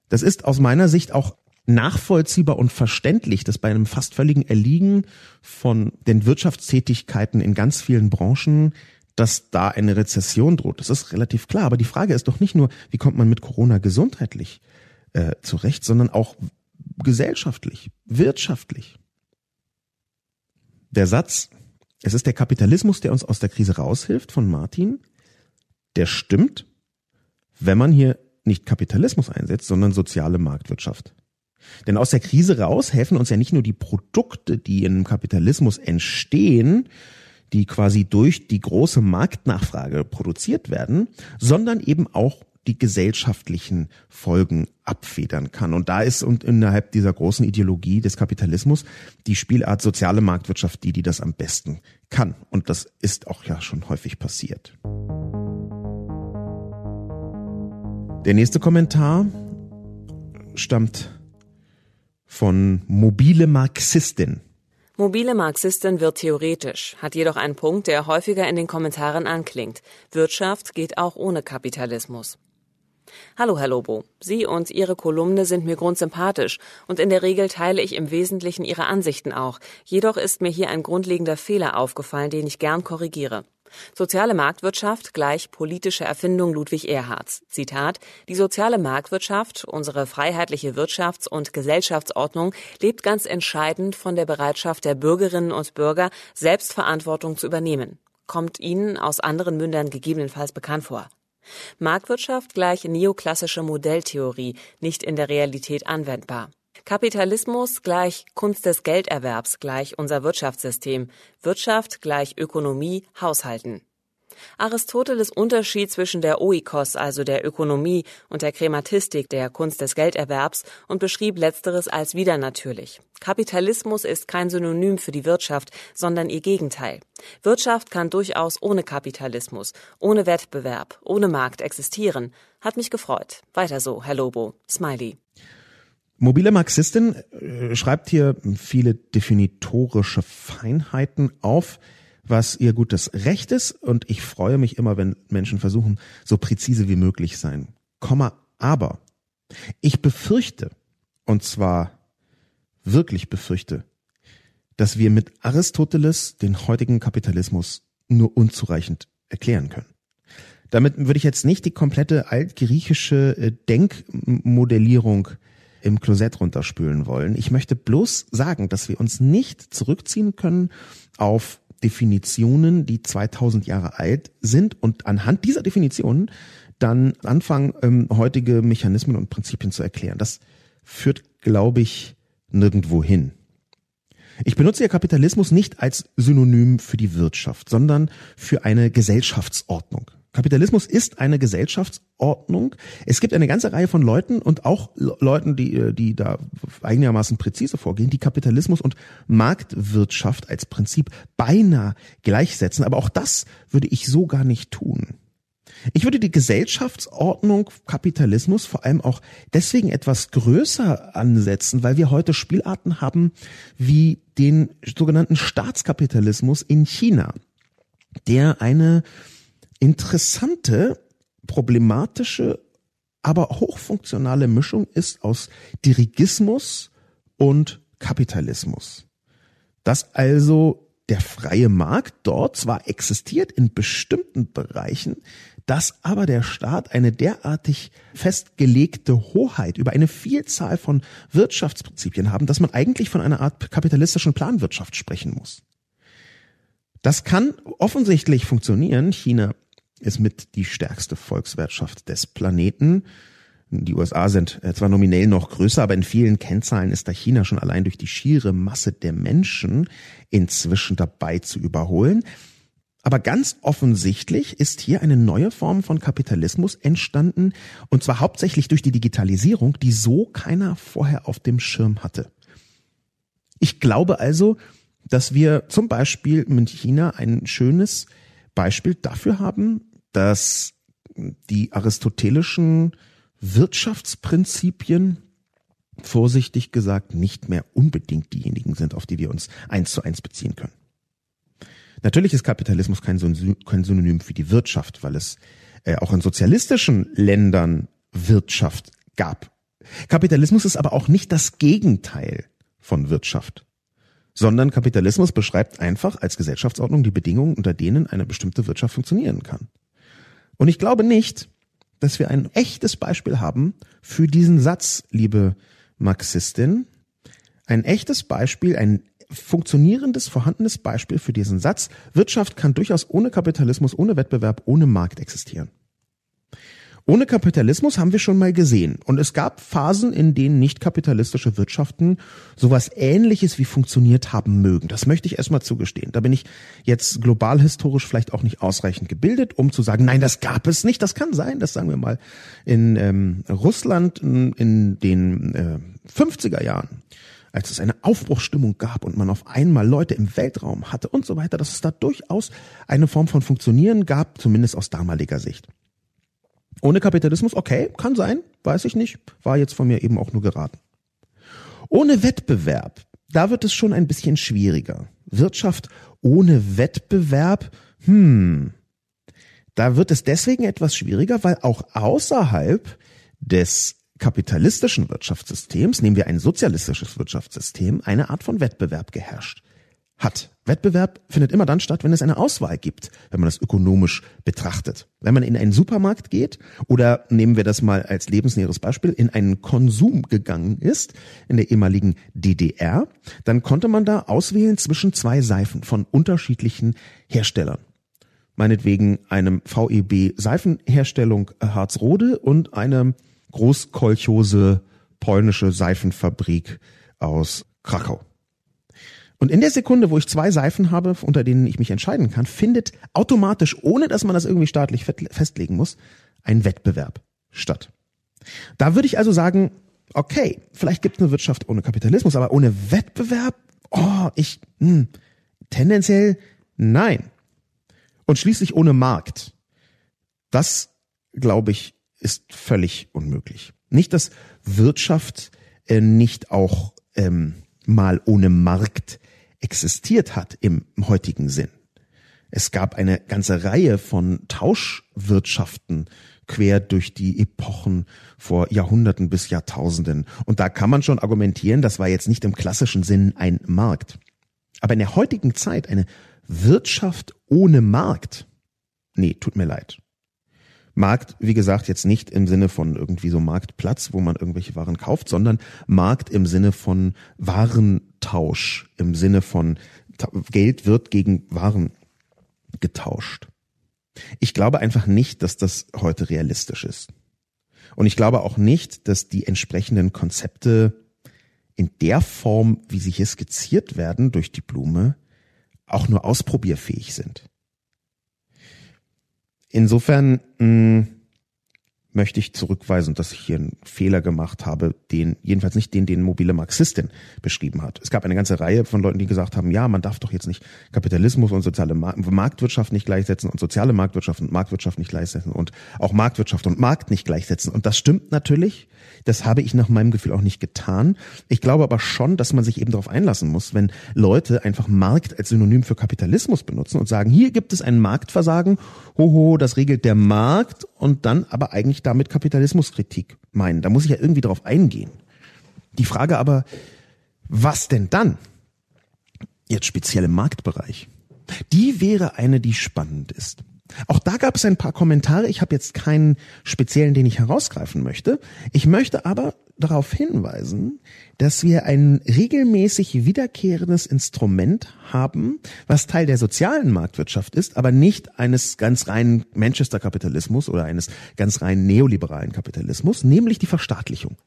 Das ist aus meiner Sicht auch nachvollziehbar und verständlich, dass bei einem fast völligen Erliegen von den Wirtschaftstätigkeiten in ganz vielen Branchen dass da eine Rezession droht. Das ist relativ klar. Aber die Frage ist doch nicht nur, wie kommt man mit Corona gesundheitlich äh, zurecht, sondern auch gesellschaftlich, wirtschaftlich. Der Satz, es ist der Kapitalismus, der uns aus der Krise raushilft, von Martin, der stimmt, wenn man hier nicht Kapitalismus einsetzt, sondern soziale Marktwirtschaft. Denn aus der Krise raus helfen uns ja nicht nur die Produkte, die im Kapitalismus entstehen, die quasi durch die große Marktnachfrage produziert werden, sondern eben auch die gesellschaftlichen Folgen abfedern kann. Und da ist und innerhalb dieser großen Ideologie des Kapitalismus die Spielart soziale Marktwirtschaft die, die das am besten kann. Und das ist auch ja schon häufig passiert. Der nächste Kommentar stammt von mobile Marxistin. Mobile Marxistin wird theoretisch, hat jedoch einen Punkt, der häufiger in den Kommentaren anklingt. Wirtschaft geht auch ohne Kapitalismus. Hallo, Herr Lobo. Sie und Ihre Kolumne sind mir grundsympathisch und in der Regel teile ich im Wesentlichen Ihre Ansichten auch. Jedoch ist mir hier ein grundlegender Fehler aufgefallen, den ich gern korrigiere. Soziale Marktwirtschaft gleich politische Erfindung Ludwig Erhards. Zitat Die soziale Marktwirtschaft, unsere freiheitliche Wirtschafts- und Gesellschaftsordnung, lebt ganz entscheidend von der Bereitschaft der Bürgerinnen und Bürger, Selbstverantwortung zu übernehmen. Kommt Ihnen aus anderen Mündern gegebenenfalls bekannt vor. Marktwirtschaft gleich neoklassische Modelltheorie, nicht in der Realität anwendbar. Kapitalismus gleich Kunst des Gelderwerbs gleich unser Wirtschaftssystem, Wirtschaft gleich Ökonomie, Haushalten. Aristoteles Unterschied zwischen der Oikos, also der Ökonomie, und der Krematistik, der Kunst des Gelderwerbs, und beschrieb letzteres als widernatürlich. Kapitalismus ist kein Synonym für die Wirtschaft, sondern ihr Gegenteil. Wirtschaft kann durchaus ohne Kapitalismus, ohne Wettbewerb, ohne Markt existieren. Hat mich gefreut. Weiter so, Herr Lobo. Smiley. Mobile Marxistin äh, schreibt hier viele definitorische Feinheiten auf, was ihr gutes Recht ist. Und ich freue mich immer, wenn Menschen versuchen, so präzise wie möglich sein. Komma, aber ich befürchte, und zwar wirklich befürchte, dass wir mit Aristoteles den heutigen Kapitalismus nur unzureichend erklären können. Damit würde ich jetzt nicht die komplette altgriechische äh, Denkmodellierung im Klosett runterspülen wollen. Ich möchte bloß sagen, dass wir uns nicht zurückziehen können auf Definitionen, die 2000 Jahre alt sind und anhand dieser Definitionen dann anfangen, ähm, heutige Mechanismen und Prinzipien zu erklären. Das führt, glaube ich, nirgendwo hin. Ich benutze ja Kapitalismus nicht als Synonym für die Wirtschaft, sondern für eine Gesellschaftsordnung. Kapitalismus ist eine Gesellschaftsordnung. Es gibt eine ganze Reihe von Leuten und auch Leuten, die, äh, die da einigermaßen präzise vorgehen, die Kapitalismus und Marktwirtschaft als Prinzip beinahe gleichsetzen. Aber auch das würde ich so gar nicht tun. Ich würde die Gesellschaftsordnung Kapitalismus vor allem auch deswegen etwas größer ansetzen, weil wir heute Spielarten haben wie den sogenannten Staatskapitalismus in China, der eine interessante, problematische, aber hochfunktionale Mischung ist aus Dirigismus und Kapitalismus. Dass also der freie Markt dort zwar existiert in bestimmten Bereichen, dass aber der Staat eine derartig festgelegte Hoheit über eine Vielzahl von Wirtschaftsprinzipien haben, dass man eigentlich von einer Art kapitalistischen Planwirtschaft sprechen muss. Das kann offensichtlich funktionieren. China ist mit die stärkste Volkswirtschaft des Planeten. Die USA sind äh, zwar nominell noch größer, aber in vielen Kennzahlen ist da China schon allein durch die schiere Masse der Menschen inzwischen dabei zu überholen. Aber ganz offensichtlich ist hier eine neue Form von Kapitalismus entstanden, und zwar hauptsächlich durch die Digitalisierung, die so keiner vorher auf dem Schirm hatte. Ich glaube also, dass wir zum Beispiel mit China ein schönes Beispiel dafür haben, dass die aristotelischen Wirtschaftsprinzipien vorsichtig gesagt nicht mehr unbedingt diejenigen sind, auf die wir uns eins zu eins beziehen können. Natürlich ist Kapitalismus kein Synonym für die Wirtschaft, weil es äh, auch in sozialistischen Ländern Wirtschaft gab. Kapitalismus ist aber auch nicht das Gegenteil von Wirtschaft, sondern Kapitalismus beschreibt einfach als Gesellschaftsordnung die Bedingungen, unter denen eine bestimmte Wirtschaft funktionieren kann. Und ich glaube nicht, dass wir ein echtes Beispiel haben für diesen Satz, liebe Marxistin. Ein echtes Beispiel, ein funktionierendes, vorhandenes Beispiel für diesen Satz. Wirtschaft kann durchaus ohne Kapitalismus, ohne Wettbewerb, ohne Markt existieren. Ohne Kapitalismus haben wir schon mal gesehen. Und es gab Phasen, in denen nicht kapitalistische Wirtschaften sowas ähnliches wie funktioniert haben mögen. Das möchte ich erstmal zugestehen. Da bin ich jetzt global historisch vielleicht auch nicht ausreichend gebildet, um zu sagen, nein, das gab es nicht. Das kann sein, das sagen wir mal in ähm, Russland in, in den äh, 50er Jahren als es eine Aufbruchstimmung gab und man auf einmal Leute im Weltraum hatte und so weiter, dass es da durchaus eine Form von Funktionieren gab, zumindest aus damaliger Sicht. Ohne Kapitalismus, okay, kann sein, weiß ich nicht, war jetzt von mir eben auch nur geraten. Ohne Wettbewerb, da wird es schon ein bisschen schwieriger. Wirtschaft ohne Wettbewerb, hm, da wird es deswegen etwas schwieriger, weil auch außerhalb des kapitalistischen Wirtschaftssystems, nehmen wir ein sozialistisches Wirtschaftssystem, eine Art von Wettbewerb geherrscht hat. Wettbewerb findet immer dann statt, wenn es eine Auswahl gibt, wenn man das ökonomisch betrachtet. Wenn man in einen Supermarkt geht oder nehmen wir das mal als lebensnäheres Beispiel, in einen Konsum gegangen ist, in der ehemaligen DDR, dann konnte man da auswählen zwischen zwei Seifen von unterschiedlichen Herstellern. Meinetwegen einem VEB Seifenherstellung Harzrode und einem Großkolchose polnische Seifenfabrik aus Krakau. Und in der Sekunde, wo ich zwei Seifen habe, unter denen ich mich entscheiden kann, findet automatisch, ohne dass man das irgendwie staatlich festlegen muss, ein Wettbewerb statt. Da würde ich also sagen, okay, vielleicht gibt es eine Wirtschaft ohne Kapitalismus, aber ohne Wettbewerb, oh, ich, hm, tendenziell nein. Und schließlich ohne Markt. Das, glaube ich, ist völlig unmöglich. Nicht, dass Wirtschaft äh, nicht auch ähm, mal ohne Markt existiert hat im heutigen Sinn. Es gab eine ganze Reihe von Tauschwirtschaften quer durch die Epochen vor Jahrhunderten bis Jahrtausenden. Und da kann man schon argumentieren, das war jetzt nicht im klassischen Sinn ein Markt. Aber in der heutigen Zeit eine Wirtschaft ohne Markt? Nee, tut mir leid. Markt, wie gesagt, jetzt nicht im Sinne von irgendwie so Marktplatz, wo man irgendwelche Waren kauft, sondern Markt im Sinne von Warentausch, im Sinne von Geld wird gegen Waren getauscht. Ich glaube einfach nicht, dass das heute realistisch ist. Und ich glaube auch nicht, dass die entsprechenden Konzepte in der Form, wie sie hier skizziert werden durch die Blume, auch nur ausprobierfähig sind. Insofern mh, möchte ich zurückweisen, dass ich hier einen Fehler gemacht habe, den, jedenfalls nicht den, den mobile Marxistin beschrieben hat. Es gab eine ganze Reihe von Leuten, die gesagt haben, ja, man darf doch jetzt nicht Kapitalismus und soziale Marktwirtschaft nicht gleichsetzen und soziale Marktwirtschaft und Marktwirtschaft nicht gleichsetzen und auch Marktwirtschaft und Markt nicht gleichsetzen. Und das stimmt natürlich. Das habe ich nach meinem Gefühl auch nicht getan. Ich glaube aber schon, dass man sich eben darauf einlassen muss, wenn Leute einfach Markt als Synonym für Kapitalismus benutzen und sagen, hier gibt es ein Marktversagen, hoho, das regelt der Markt und dann aber eigentlich damit Kapitalismuskritik meinen. Da muss ich ja irgendwie drauf eingehen. Die Frage aber, was denn dann? Jetzt speziell im Marktbereich. Die wäre eine, die spannend ist. Auch da gab es ein paar Kommentare. Ich habe jetzt keinen speziellen, den ich herausgreifen möchte. Ich möchte aber darauf hinweisen, dass wir ein regelmäßig wiederkehrendes Instrument haben, was Teil der sozialen Marktwirtschaft ist, aber nicht eines ganz reinen Manchester-Kapitalismus oder eines ganz rein neoliberalen Kapitalismus, nämlich die Verstaatlichung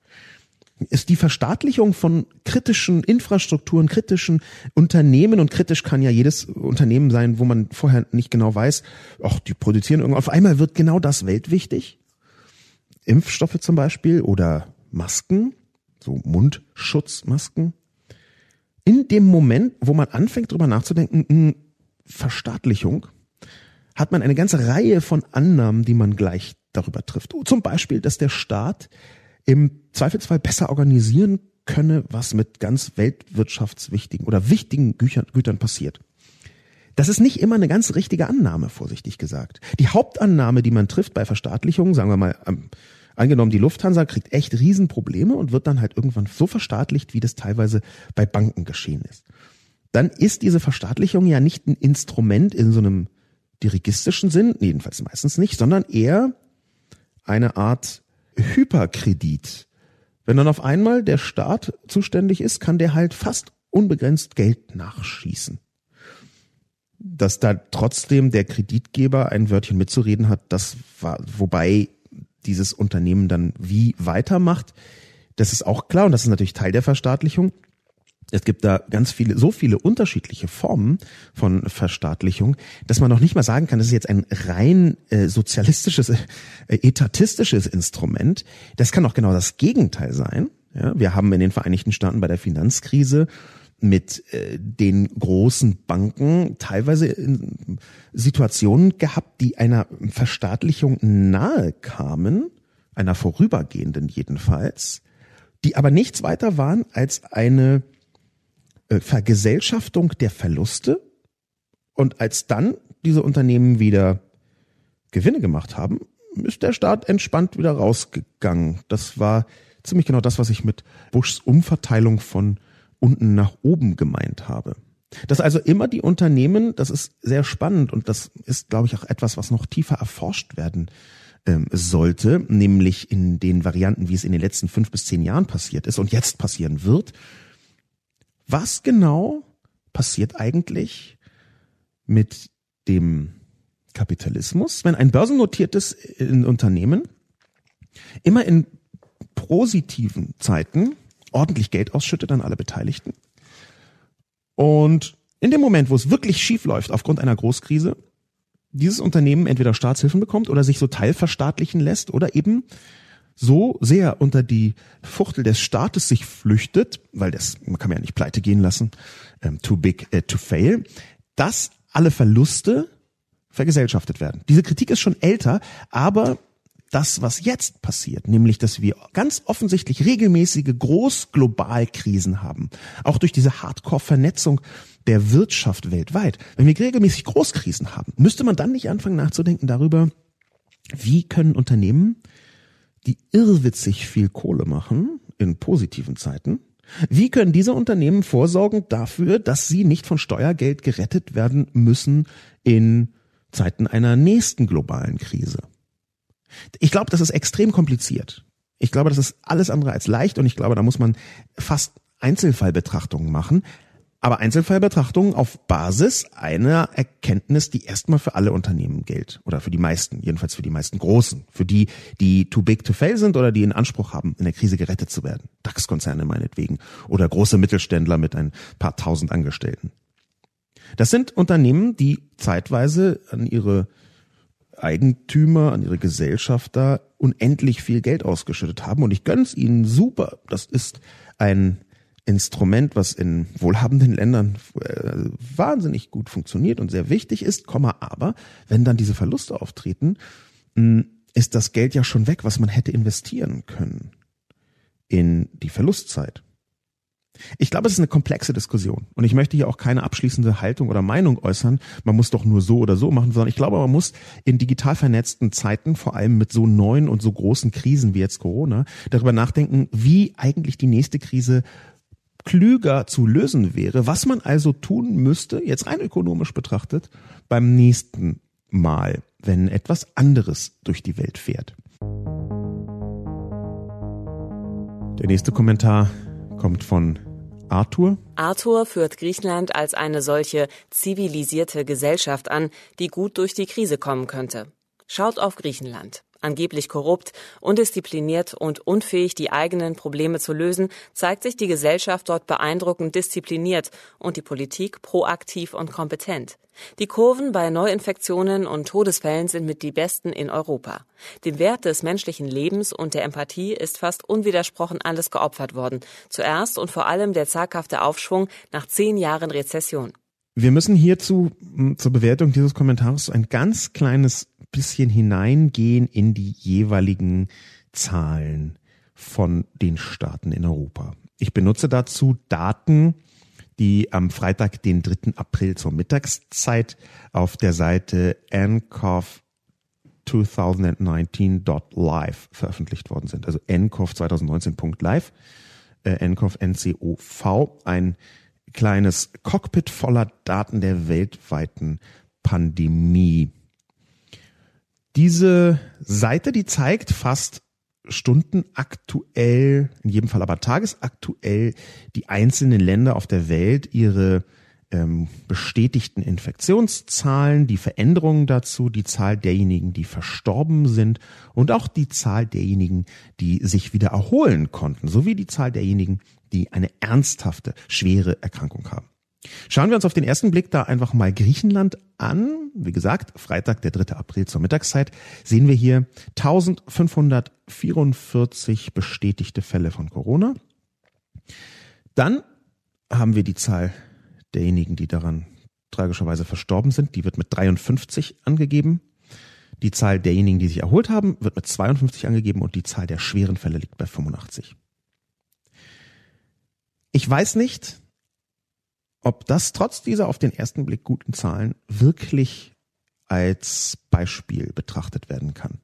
ist die Verstaatlichung von kritischen Infrastrukturen, kritischen Unternehmen und kritisch kann ja jedes Unternehmen sein, wo man vorher nicht genau weiß, ach, die produzieren irgendwas. Auf einmal wird genau das weltwichtig. Impfstoffe zum Beispiel oder Masken, so Mundschutzmasken. In dem Moment, wo man anfängt drüber nachzudenken, hm, Verstaatlichung, hat man eine ganze Reihe von Annahmen, die man gleich darüber trifft. Zum Beispiel, dass der Staat im Zweifelsfall besser organisieren könne, was mit ganz weltwirtschaftswichtigen oder wichtigen Gütern, Gütern passiert. Das ist nicht immer eine ganz richtige Annahme, vorsichtig gesagt. Die Hauptannahme, die man trifft bei Verstaatlichungen, sagen wir mal, angenommen, die Lufthansa kriegt echt Riesenprobleme und wird dann halt irgendwann so verstaatlicht, wie das teilweise bei Banken geschehen ist. Dann ist diese Verstaatlichung ja nicht ein Instrument in so einem dirigistischen Sinn, jedenfalls meistens nicht, sondern eher eine Art Hyperkredit. Wenn dann auf einmal der Staat zuständig ist, kann der halt fast unbegrenzt Geld nachschießen. Dass da trotzdem der Kreditgeber ein Wörtchen mitzureden hat, das war, wobei dieses Unternehmen dann wie weitermacht, das ist auch klar und das ist natürlich Teil der Verstaatlichung. Es gibt da ganz viele, so viele unterschiedliche Formen von Verstaatlichung, dass man noch nicht mal sagen kann, das ist jetzt ein rein äh, sozialistisches, äh, etatistisches Instrument. Das kann auch genau das Gegenteil sein. Ja, wir haben in den Vereinigten Staaten bei der Finanzkrise mit äh, den großen Banken teilweise in Situationen gehabt, die einer Verstaatlichung nahe kamen, einer vorübergehenden jedenfalls, die aber nichts weiter waren als eine äh, Vergesellschaftung der Verluste und als dann diese Unternehmen wieder Gewinne gemacht haben, ist der Staat entspannt wieder rausgegangen. Das war ziemlich genau das, was ich mit Bushs Umverteilung von unten nach oben gemeint habe. Dass also immer die Unternehmen, das ist sehr spannend und das ist, glaube ich, auch etwas, was noch tiefer erforscht werden ähm, sollte, nämlich in den Varianten, wie es in den letzten fünf bis zehn Jahren passiert ist und jetzt passieren wird, was genau passiert eigentlich mit dem Kapitalismus, wenn ein börsennotiertes äh, Unternehmen immer in positiven Zeiten ordentlich Geld ausschüttet an alle Beteiligten und in dem Moment, wo es wirklich schief läuft aufgrund einer Großkrise, dieses Unternehmen entweder Staatshilfen bekommt oder sich so teilverstaatlichen lässt oder eben so sehr unter die Fuchtel des Staates sich flüchtet, weil das man kann man ja nicht pleite gehen lassen, ähm, too big äh, to fail, dass alle Verluste vergesellschaftet werden. Diese Kritik ist schon älter, aber das, was jetzt passiert, nämlich, dass wir ganz offensichtlich regelmäßige Großglobalkrisen haben, auch durch diese Hardcore-Vernetzung der Wirtschaft weltweit. Wenn wir regelmäßig Großkrisen haben, müsste man dann nicht anfangen nachzudenken darüber, wie können Unternehmen die irrwitzig viel Kohle machen in positiven Zeiten. Wie können diese Unternehmen vorsorgen dafür, dass sie nicht von Steuergeld gerettet werden müssen in Zeiten einer nächsten globalen Krise? Ich glaube, das ist extrem kompliziert. Ich glaube, das ist alles andere als leicht und ich glaube, da muss man fast Einzelfallbetrachtungen machen aber Einzelfallbetrachtungen auf Basis einer Erkenntnis, die erstmal für alle Unternehmen gilt. Oder für die meisten, jedenfalls für die meisten Großen. Für die, die too big to fail sind oder die in Anspruch haben, in der Krise gerettet zu werden. DAX-Konzerne meinetwegen oder große Mittelständler mit ein paar tausend Angestellten. Das sind Unternehmen, die zeitweise an ihre Eigentümer, an ihre Gesellschafter unendlich viel Geld ausgeschüttet haben und ich gönn's ihnen super. Das ist ein Instrument, was in wohlhabenden Ländern äh, wahnsinnig gut funktioniert und sehr wichtig ist, aber wenn dann diese Verluste auftreten, hm, ist das Geld ja schon weg, was man hätte investieren können in die Verlustzeit. Ich glaube, es ist eine komplexe Diskussion und ich möchte hier auch keine abschließende Haltung oder Meinung äußern. Man muss doch nur so oder so machen, sondern ich glaube, man muss in digital vernetzten Zeiten, vor allem mit so neuen und so großen Krisen wie jetzt Corona, darüber nachdenken, wie eigentlich die nächste Krise klüger zu lösen wäre, was man also tun müsste, jetzt rein ökonomisch betrachtet, beim nächsten Mal, wenn etwas anderes durch die Welt fährt. Der nächste Kommentar kommt von Arthur. Arthur führt Griechenland als eine solche zivilisierte Gesellschaft an, die gut durch die Krise kommen könnte. Schaut auf Griechenland. Angeblich korrupt, undiszipliniert und unfähig, die eigenen Probleme zu lösen, zeigt sich die Gesellschaft dort beeindruckend diszipliniert und die Politik proaktiv und kompetent. Die Kurven bei Neuinfektionen und Todesfällen sind mit die besten in Europa. Dem Wert des menschlichen Lebens und der Empathie ist fast unwidersprochen alles geopfert worden. Zuerst und vor allem der zaghafte Aufschwung nach zehn Jahren Rezession. Wir müssen hierzu zur Bewertung dieses Kommentars ein ganz kleines bisschen hineingehen in die jeweiligen Zahlen von den Staaten in Europa. Ich benutze dazu Daten, die am Freitag, den 3. April zur Mittagszeit auf der Seite ncov 2019.live veröffentlicht worden sind. Also ncov 2019.live, äh, ncov NCOV, ein kleines Cockpit voller Daten der weltweiten Pandemie. Diese Seite, die zeigt fast stundenaktuell, in jedem Fall aber tagesaktuell, die einzelnen Länder auf der Welt ihre ähm, bestätigten Infektionszahlen, die Veränderungen dazu, die Zahl derjenigen, die verstorben sind und auch die Zahl derjenigen, die sich wieder erholen konnten, sowie die Zahl derjenigen, die eine ernsthafte, schwere Erkrankung haben. Schauen wir uns auf den ersten Blick da einfach mal Griechenland an. Wie gesagt, Freitag, der 3. April zur Mittagszeit, sehen wir hier 1544 bestätigte Fälle von Corona. Dann haben wir die Zahl derjenigen, die daran tragischerweise verstorben sind. Die wird mit 53 angegeben. Die Zahl derjenigen, die sich erholt haben, wird mit 52 angegeben und die Zahl der schweren Fälle liegt bei 85. Ich weiß nicht, ob das trotz dieser auf den ersten Blick guten Zahlen wirklich als Beispiel betrachtet werden kann.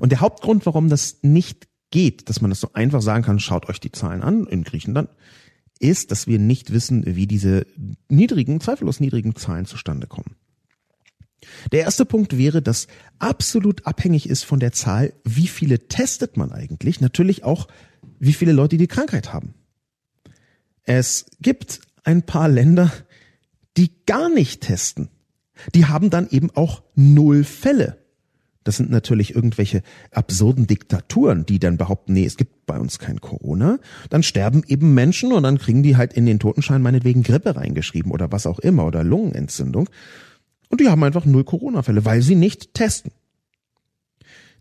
Und der Hauptgrund, warum das nicht geht, dass man das so einfach sagen kann, schaut euch die Zahlen an in Griechenland, ist, dass wir nicht wissen, wie diese niedrigen, zweifellos niedrigen Zahlen zustande kommen. Der erste Punkt wäre, dass absolut abhängig ist von der Zahl, wie viele testet man eigentlich, natürlich auch, wie viele Leute die Krankheit haben. Es gibt ein paar Länder, die gar nicht testen. Die haben dann eben auch null Fälle. Das sind natürlich irgendwelche absurden Diktaturen, die dann behaupten, nee, es gibt bei uns kein Corona. Dann sterben eben Menschen und dann kriegen die halt in den Totenschein meinetwegen Grippe reingeschrieben oder was auch immer oder Lungenentzündung. Und die haben einfach null Corona-Fälle, weil sie nicht testen.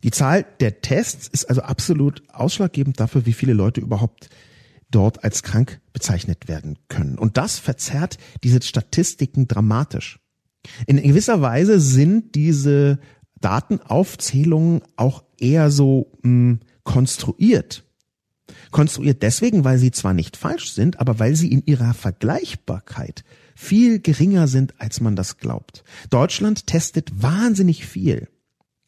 Die Zahl der Tests ist also absolut ausschlaggebend dafür, wie viele Leute überhaupt dort als krank bezeichnet werden können. Und das verzerrt diese Statistiken dramatisch. In gewisser Weise sind diese Datenaufzählungen auch eher so mh, hm, konstruiert. Konstruiert deswegen, weil sie zwar nicht falsch sind, aber weil sie in ihrer Vergleichbarkeit viel geringer sind, als man das glaubt. Deutschland testet wahnsinnig viel.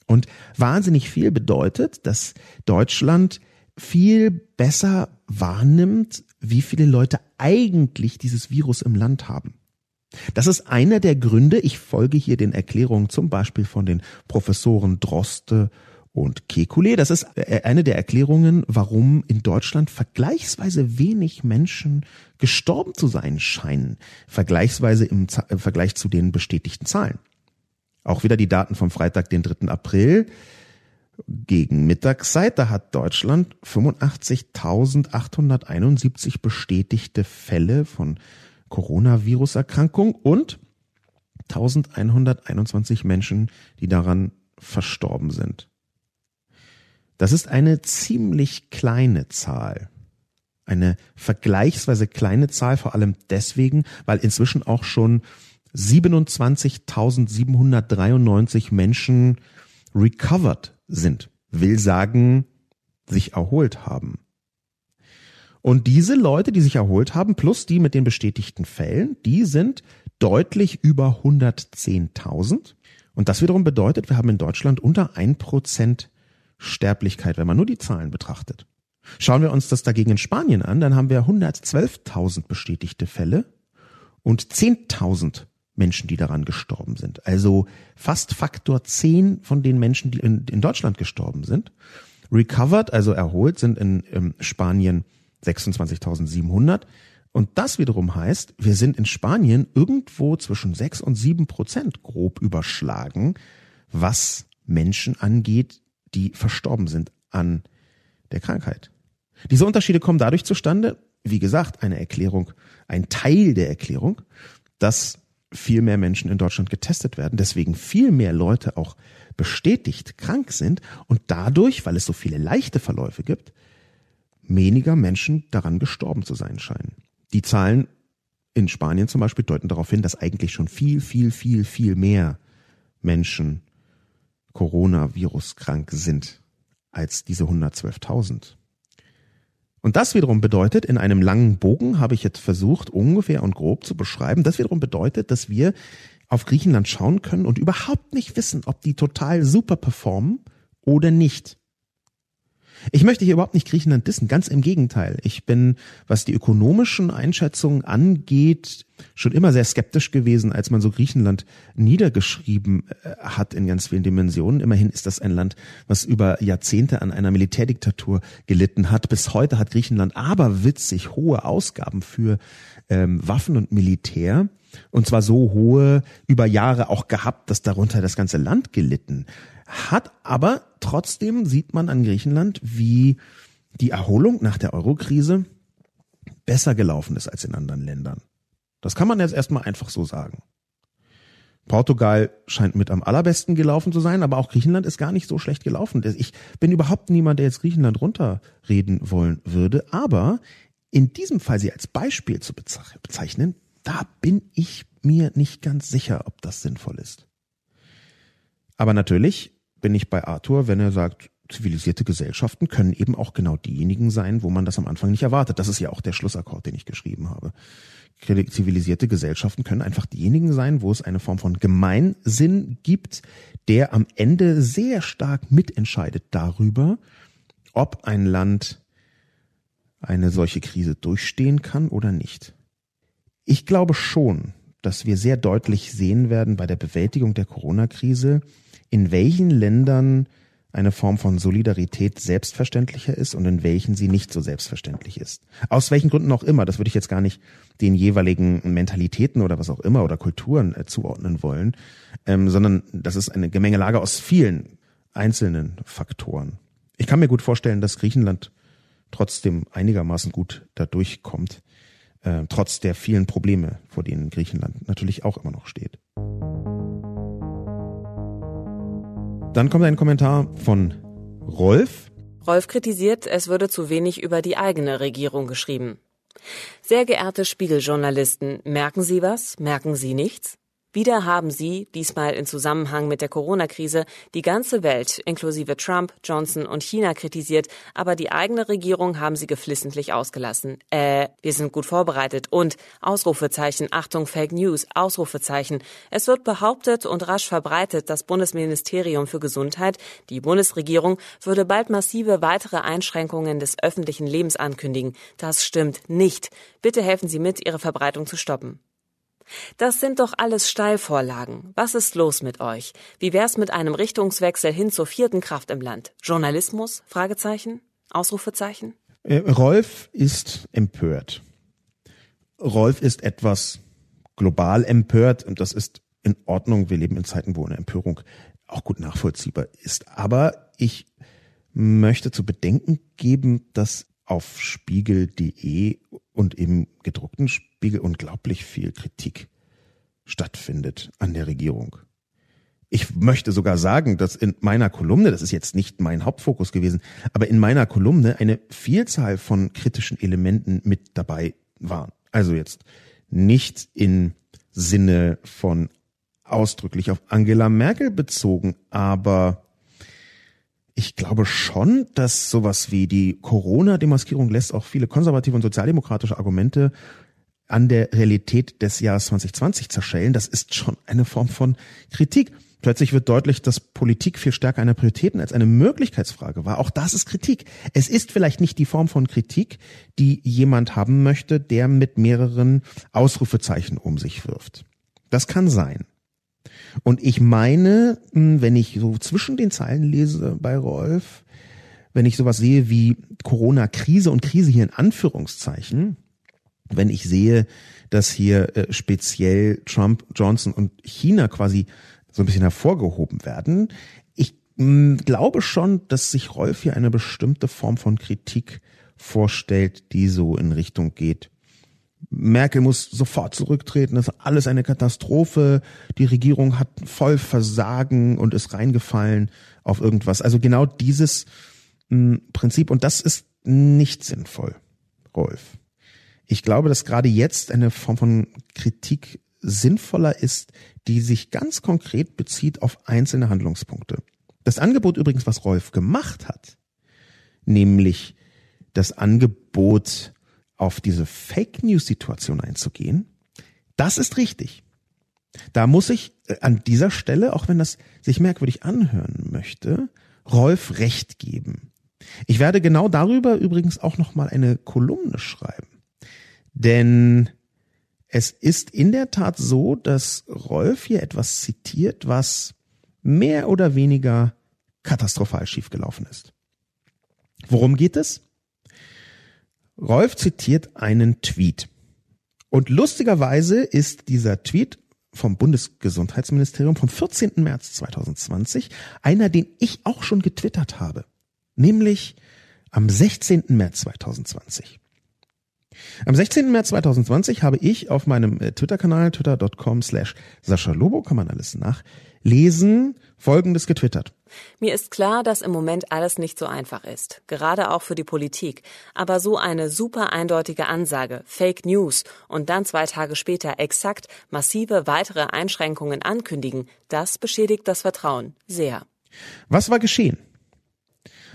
Und wahnsinnig viel bedeutet, dass Deutschland viel besser wahrnimmt, wie viele Leute eigentlich dieses Virus im Land haben. Das ist einer der Gründe, ich folge hier den Erklärungen zum Beispiel von den Professoren Droste und Kekulé. Das ist äh, eine der Erklärungen, warum in Deutschland vergleichsweise wenig Menschen gestorben zu sein scheinen, vergleichsweise im, im Vergleich zu den bestätigten Zahlen. Auch wieder die Daten vom Freitag, den 3. April Gegen Mittagszeit, da hat Deutschland 85.871 bestätigte Fälle von Coronavirus-Erkrankung und 1121 Menschen, die daran verstorben sind. Das ist eine ziemlich kleine Zahl. Eine vergleichsweise kleine Zahl, vor allem deswegen, weil inzwischen auch schon 27.793 Menschen recovered sind. Will sagen, sich erholt haben. Und diese Leute, die sich erholt haben, plus die mit den bestätigten Fällen, die sind deutlich über 110.000. Und das wiederum bedeutet, wir haben in Deutschland unter ein Prozent Sterblichkeit, wenn man nur die Zahlen betrachtet. Schauen wir uns das dagegen in Spanien an, dann haben wir 112.000 bestätigte Fälle und 10.000 Menschen, die daran gestorben sind. Also fast Faktor 10 von den Menschen, die in, in Deutschland gestorben sind. Recovered, also erholt, sind in, in Spanien 26.700. Und das wiederum heißt, wir sind in Spanien irgendwo zwischen 6 und 7 Prozent grob überschlagen, was Menschen angeht, die verstorben sind an der Krankheit. Diese Unterschiede kommen dadurch zustande, wie gesagt, eine Erklärung, ein Teil der Erklärung, dass viel mehr Menschen in Deutschland getestet werden, deswegen viel mehr Leute auch bestätigt krank sind und dadurch, weil es so viele leichte Verläufe gibt, weniger Menschen daran gestorben zu sein scheinen. Die Zahlen in Spanien zum Beispiel deuten darauf hin, dass eigentlich schon viel, viel, viel, viel mehr Menschen Coronavirus krank sind als diese 112.000. Und das wiederum bedeutet, in einem langen Bogen habe ich jetzt versucht, ungefähr und grob zu beschreiben, das wiederum bedeutet, dass wir auf Griechenland schauen können und überhaupt nicht wissen, ob die total super performen oder nicht. Ich möchte hier überhaupt nicht Griechenland dissen, ganz im Gegenteil. Ich bin, was die ökonomischen Einschätzungen angeht, schon immer sehr skeptisch gewesen, als man so Griechenland niedergeschrieben äh, hat in ganz vielen Dimensionen. Immerhin ist das ein Land, was über Jahrzehnte an einer Militärdiktatur gelitten hat. Bis heute hat Griechenland aber witzig hohe Ausgaben für ähm, Waffen und Militär. Und zwar so hohe über Jahre auch gehabt, dass darunter das ganze Land gelitten hat. Aber trotzdem sieht man an Griechenland, wie die Erholung nach der Eurokrise besser gelaufen ist als in anderen Ländern. Das kann man jetzt erstmal einfach so sagen. Portugal scheint mit am allerbesten gelaufen zu sein, aber auch Griechenland ist gar nicht so schlecht gelaufen. Ich bin überhaupt niemand, der jetzt Griechenland runterreden wollen würde, aber in diesem Fall sie als Beispiel zu bezeichnen, da bin ich mir nicht ganz sicher, ob das sinnvoll ist. Aber natürlich bin ich bei Arthur, wenn er sagt, zivilisierte Gesellschaften können eben auch genau diejenigen sein, wo man das am Anfang nicht erwartet. Das ist ja auch der Schlussakkord, den ich geschrieben habe. Zivilisierte Gesellschaften können einfach diejenigen sein, wo es eine Form von Gemeinsinn gibt, der am Ende sehr stark mitentscheidet darüber, ob ein Land eine solche Krise durchstehen kann oder nicht. Ich glaube schon, dass wir sehr deutlich sehen werden bei der Bewältigung der Corona-Krise, in welchen Ländern eine Form von Solidarität selbstverständlicher ist und in welchen sie nicht so selbstverständlich ist. Aus welchen Gründen auch immer, das würde ich jetzt gar nicht den jeweiligen Mentalitäten oder was auch immer oder Kulturen äh, zuordnen wollen, ähm, sondern das ist eine Gemengelage aus vielen einzelnen Faktoren. Ich kann mir gut vorstellen, dass Griechenland trotzdem einigermaßen gut da durchkommt, äh, trotz der vielen Probleme, vor denen Griechenland natürlich auch immer noch steht. Dann kommt ein Kommentar von Rolf. Rolf kritisiert, es würde zu wenig über die eigene Regierung geschrieben. Sehr geehrte Spiegeljournalisten, merken Sie was? Merken Sie nichts? Wieder haben sie, diesmal in Zusammenhang mit der Corona-Krise, die ganze Welt inklusive Trump, Johnson und China kritisiert, aber die eigene Regierung haben sie geflissentlich ausgelassen. Äh, wir sind gut vorbereitet und Ausrufezeichen, Achtung, Fake News, Ausrufezeichen. Es wird behauptet und rasch verbreitet, das Bundesministerium für Gesundheit, die Bundesregierung, würde bald massive weitere Einschränkungen des öffentlichen Lebens ankündigen. Das stimmt nicht. Bitte helfen Sie mit, ihre Verbreitung zu stoppen. Das sind doch alles Steilvorlagen. Was ist los mit euch? Wie wär's mit einem Richtungswechsel hin zur vierten Kraft im Land? Journalismus? Fragezeichen? Ausrufezeichen? Äh, Rolf ist empört. Rolf ist etwas global empört und das ist in Ordnung. Wir leben in Zeiten, wo eine Empörung auch gut nachvollziehbar ist. Aber ich möchte zu bedenken geben, dass auf spiegel.de und im gedruckten Spiegel unglaublich viel Kritik stattfindet an der Regierung. Ich möchte sogar sagen, dass in meiner Kolumne, das ist jetzt nicht mein Hauptfokus gewesen, aber in meiner Kolumne eine Vielzahl von kritischen Elementen mit dabei waren. Also jetzt nicht in Sinne von ausdrücklich auf Angela Merkel bezogen, aber ich glaube schon, dass sowas wie die Corona-Demaskierung lässt auch viele konservative und sozialdemokratische Argumente an der Realität des Jahres 2020 zerschellen. Das ist schon eine Form von Kritik. Plötzlich wird deutlich, dass Politik viel stärker eine Prioritäten als eine Möglichkeitsfrage war. Auch das ist Kritik. Es ist vielleicht nicht die Form von Kritik, die jemand haben möchte, der mit mehreren Ausrufezeichen um sich wirft. Das kann sein. Und ich meine, hm, wenn ich so zwischen den Zeilen lese bei Rolf, wenn ich sowas sehe wie Corona-Krise und Krise hier in Anführungszeichen, wenn ich sehe, dass hier äh, speziell Trump, Johnson und China quasi so ein bisschen hervorgehoben werden. Ich mh, hm, glaube schon, dass sich Rolf hier eine bestimmte Form von Kritik vorstellt, die so in Richtung geht. Merkel muss sofort zurücktreten, das ist alles eine Katastrophe, die Regierung hat voll Versagen und ist reingefallen auf irgendwas. Also genau dieses mh, hm, Prinzip und das ist nicht sinnvoll, Rolf. Ich glaube, dass gerade jetzt eine Form von Kritik sinnvoller ist, die sich ganz konkret bezieht auf einzelne Handlungspunkte. Das Angebot übrigens, was Rolf gemacht hat, nämlich das Angebot, auf diese Fake News Situation einzugehen, das ist richtig. Da muss ich äh, an dieser Stelle, auch wenn das sich merkwürdig anhören möchte, Rolf recht geben. Ich werde genau darüber übrigens auch noch mal eine Kolumne schreiben. Denn es ist in der Tat so, dass Rolf hier etwas zitiert, was mehr oder weniger katastrophal schiefgelaufen ist. Worum geht es? Rolf zitiert einen Tweet. Und lustigerweise ist dieser Tweet vom Bundesgesundheitsministerium vom 14. März 2020 einer, den ich auch schon getwittert habe. Nämlich am 16. März 2020. Am 16. März 2020 habe ich auf meinem äh, Twitter-Kanal twitter.com slash Sascha Lobo, kann man alles nachlesen, folgendes getwittert. Mir ist klar, dass im Moment alles nicht so einfach ist, gerade auch für die Politik. Aber so eine super eindeutige Ansage, Fake News und dann zwei Tage später exakt massive weitere Einschränkungen ankündigen, das beschädigt das Vertrauen sehr. Was war geschehen?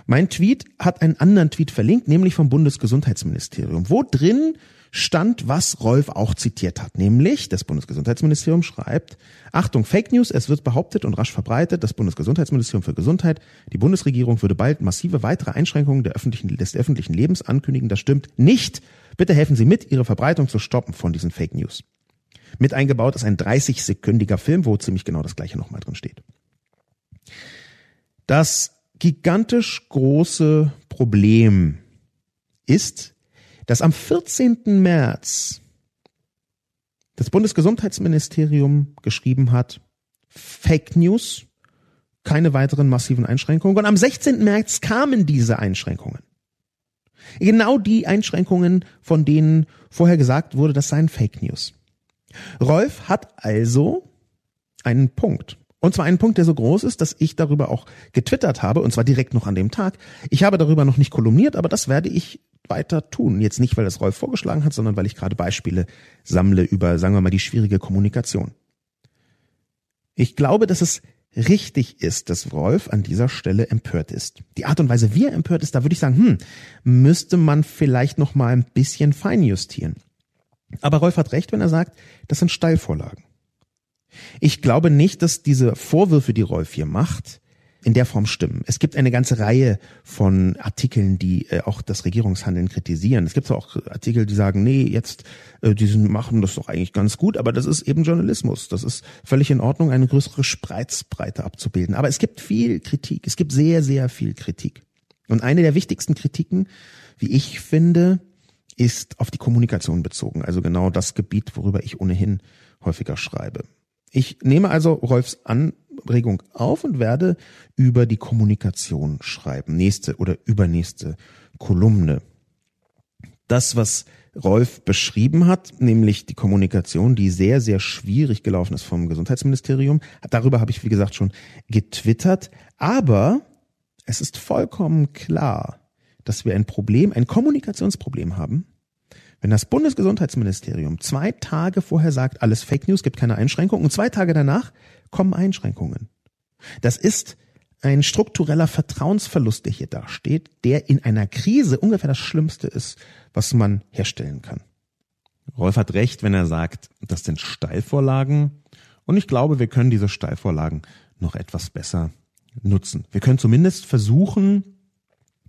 Mein Tweet hat einen anderen Tweet verlinkt, nämlich vom Bundesgesundheitsministerium, wo drin stand, was Rolf auch zitiert hat, nämlich das Bundesgesundheitsministerium schreibt, Achtung, Fake News, es wird behauptet und rasch verbreitet, das Bundesgesundheitsministerium für Gesundheit, die Bundesregierung würde bald massive weitere Einschränkungen öffentlichen, des öffentlichen Lebens ankündigen, das stimmt nicht. Bitte helfen Sie mit, Ihre Verbreitung zu stoppen von diesen Fake News. Mit eingebaut ist ein 30-sekündiger Film, wo ziemlich genau das gleiche nochmal drin steht. Das gigantisch große Problem ist, dass am 14. März das Bundesgesundheitsministerium geschrieben hat, Fake News, keine weiteren massiven Einschränkungen. Und am 16. März kamen diese Einschränkungen. Genau die Einschränkungen, von denen vorher gesagt wurde, das seien Fake News. Rolf hat also einen Punkt. Und zwar einen Punkt, der so groß ist, dass ich darüber auch getwittert habe, und zwar direkt noch an dem Tag. Ich habe darüber noch nicht kolumniert, aber das werde ich weiter tun. Jetzt nicht, weil das Rolf vorgeschlagen hat, sondern weil ich gerade Beispiele sammle über, sagen wir mal, die schwierige Kommunikation. Ich glaube, dass es richtig ist, dass Rolf an dieser Stelle empört ist. Die Art und Weise, wie er empört ist, da würde ich sagen, hm, müsste man vielleicht noch mal ein bisschen feinjustieren. Aber Rolf hat recht, wenn er sagt, das sind Steilvorlagen. Ich glaube nicht, dass diese Vorwürfe, die Rolf hier macht, in der Form stimmen. Es gibt eine ganze Reihe von Artikeln, die äh, auch das Regierungshandeln kritisieren. Es gibt auch Artikel, die sagen, nee, jetzt, äh, die machen das doch eigentlich ganz gut, aber das ist eben Journalismus. Das ist völlig in Ordnung, eine größere Spreizbreite abzubilden. Aber es gibt viel Kritik. Es gibt sehr, sehr viel Kritik. Und eine der wichtigsten Kritiken, wie ich finde, ist auf die Kommunikation bezogen. Also genau das Gebiet, worüber ich ohnehin häufiger schreibe. Ich nehme also Rolfs An Regung auf und werde über die Kommunikation schreiben. Nächste oder übernächste Kolumne. Das, was Rolf beschrieben hat, nämlich die Kommunikation, die sehr, sehr schwierig gelaufen ist vom Gesundheitsministerium. Darüber habe ich, wie gesagt, schon getwittert. Aber es ist vollkommen klar, dass wir ein Problem, ein Kommunikationsproblem haben, wenn das Bundesgesundheitsministerium zwei Tage vorher sagt, alles Fake News, gibt keine Einschränkungen, und zwei Tage danach kommen Einschränkungen. Das ist ein struktureller Vertrauensverlust, der hier dasteht, der in einer Krise ungefähr das Schlimmste ist, was man herstellen kann. Rolf hat recht, wenn er sagt, das sind Steilvorlagen. Und ich glaube, wir können diese Steilvorlagen noch etwas besser nutzen. Wir können zumindest versuchen,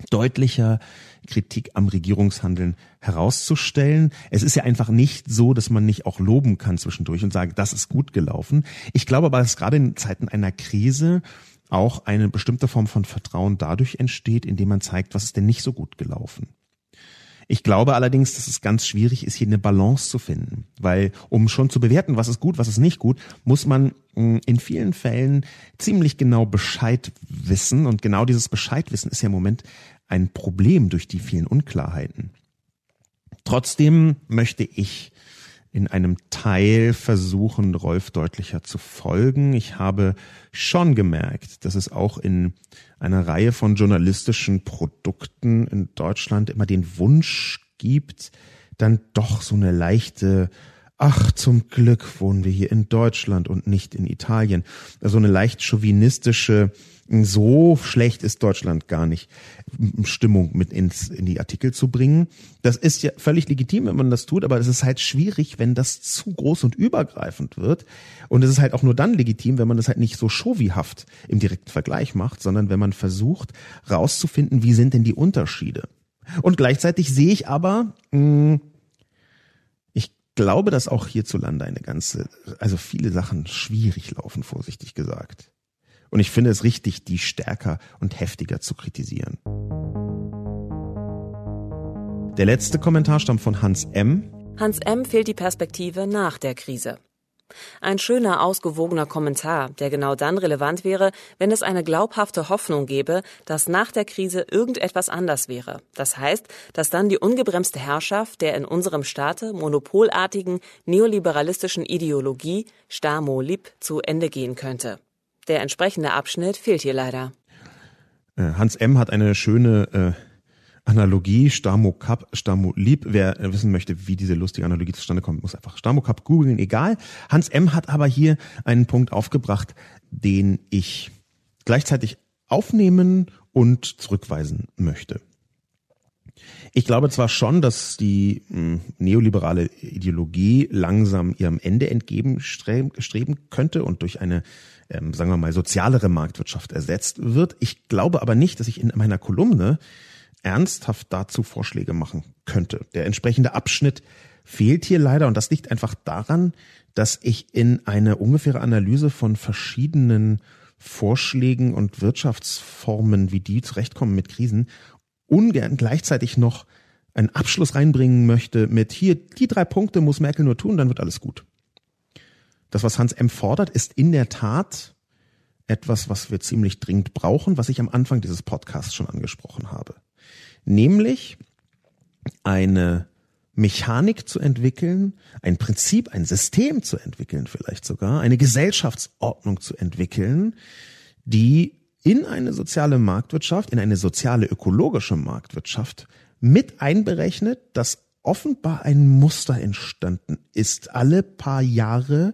deutlicher Kritik am Regierungshandeln herauszustellen. Es ist ja einfach nicht so, dass man nicht auch loben kann zwischendurch und sagen, das ist gut gelaufen. Ich glaube aber, dass gerade in Zeiten einer Krise auch eine bestimmte Form von Vertrauen dadurch entsteht, indem man zeigt, was ist denn nicht so gut gelaufen. Ich glaube allerdings, dass es ganz schwierig ist, hier eine Balance zu finden, weil um schon zu bewerten, was ist gut, was ist nicht gut, muss man hm, in vielen Fällen ziemlich genau Bescheid wissen und genau dieses Bescheidwissen ist ja im Moment ein Problem durch die vielen Unklarheiten. Trotzdem möchte ich in einem Teil versuchen, Rolf deutlicher zu folgen. Ich habe schon gemerkt, dass es auch in einer Reihe von journalistischen Produkten in Deutschland immer den Wunsch gibt, dann doch so eine leichte Ach, zum Glück wohnen wir hier in Deutschland und nicht in Italien. Also eine leicht chauvinistische so schlecht ist Deutschland gar nicht, Stimmung mit ins, in die Artikel zu bringen. Das ist ja völlig legitim, wenn man das tut, aber es ist halt schwierig, wenn das zu groß und übergreifend wird. Und es ist halt auch nur dann legitim, wenn man das halt nicht so showihaft im direkten Vergleich macht, sondern wenn man versucht, rauszufinden, wie sind denn die Unterschiede. Und gleichzeitig sehe ich aber, mh, ich glaube, dass auch hierzulande eine ganze, also viele Sachen schwierig laufen, vorsichtig gesagt. Und ich finde es richtig, die stärker und heftiger zu kritisieren. Der letzte Kommentar stammt von Hans M. Hans M. fehlt die Perspektive nach der Krise. Ein schöner, ausgewogener Kommentar, der genau dann relevant wäre, wenn es eine glaubhafte Hoffnung gäbe, dass nach der Krise irgendetwas anders wäre. Das heißt, dass dann die ungebremste Herrschaft der in unserem Staate monopolartigen neoliberalistischen Ideologie Stamo Lib zu Ende gehen könnte. Der entsprechende Abschnitt fehlt hier leider. Äh, Hans M. hat eine schöne äh, Analogie, Stamo Cup, Stamo Lieb. Wer äh, wissen möchte, wie diese lustige Analogie zustande kommt, muss einfach Stamo Cup googeln, egal. Hans M. hat aber hier einen Punkt aufgebracht, den ich gleichzeitig aufnehmen und zurückweisen möchte. Ich glaube zwar schon, dass die mh, hm, neoliberale Ideologie langsam ihrem Ende entgegenstreben könnte und durch eine ähm, sagen wir mal, sozialere Marktwirtschaft ersetzt wird. Ich glaube aber nicht, dass ich in meiner Kolumne ernsthaft dazu Vorschläge machen könnte. Der entsprechende Abschnitt fehlt hier leider und das liegt einfach daran, dass ich in eine ungefähre Analyse von verschiedenen Vorschlägen und Wirtschaftsformen, wie die zurechtkommen mit Krisen, ungern gleichzeitig noch einen Abschluss reinbringen möchte mit hier, die drei Punkte muss Merkel nur tun, dann wird alles gut. Das, was Hans M. fordert, ist in der Tat etwas, was wir ziemlich dringend brauchen, was ich am Anfang dieses Podcasts schon angesprochen habe. Nämlich eine Mechanik zu entwickeln, ein Prinzip, ein System zu entwickeln, vielleicht sogar, eine Gesellschaftsordnung zu entwickeln, die in eine soziale Marktwirtschaft, in eine soziale ökologische Marktwirtschaft mit einberechnet, dass offenbar ein Muster entstanden ist. Alle paar Jahre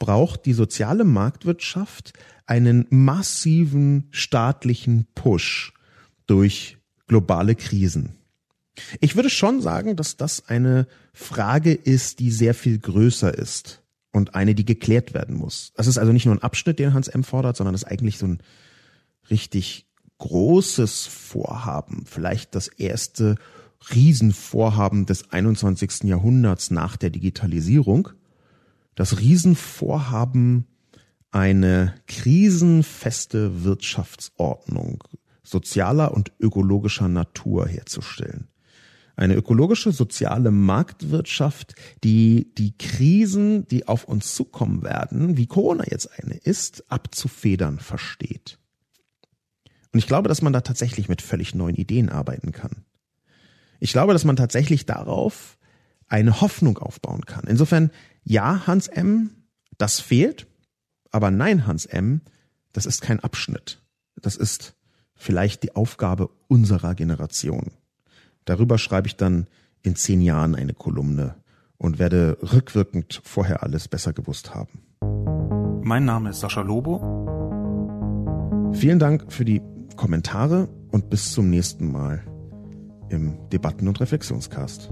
braucht die soziale Marktwirtschaft einen massiven staatlichen Push durch globale Krisen. Ich würde schon sagen, dass das eine Frage ist, die sehr viel größer ist und eine, die geklärt werden muss. Das ist also nicht nur ein Abschnitt, den Hans M. fordert, sondern das ist eigentlich so ein richtig großes Vorhaben, vielleicht das erste Riesenvorhaben des 21. Jahrhunderts nach der Digitalisierung das Riesenvorhaben, eine krisenfeste Wirtschaftsordnung sozialer und ökologischer Natur herzustellen. Eine ökologische, soziale Marktwirtschaft, die die Krisen, die auf uns zukommen werden, wie Corona jetzt eine ist, abzufedern versteht. Und ich glaube, dass man da tatsächlich mit völlig neuen Ideen arbeiten kann. Ich glaube, dass man tatsächlich darauf eine Hoffnung aufbauen kann. Insofern, ja, Hans M., das fehlt, aber nein, Hans M., das ist kein Abschnitt. Das ist vielleicht die Aufgabe unserer Generation. Darüber schreibe ich dann in zehn Jahren eine Kolumne und werde rückwirkend vorher alles besser gewusst haben. Mein Name ist Sascha Lobo. Vielen Dank für die Kommentare und bis zum nächsten Mal im Debatten- und Reflexionscast.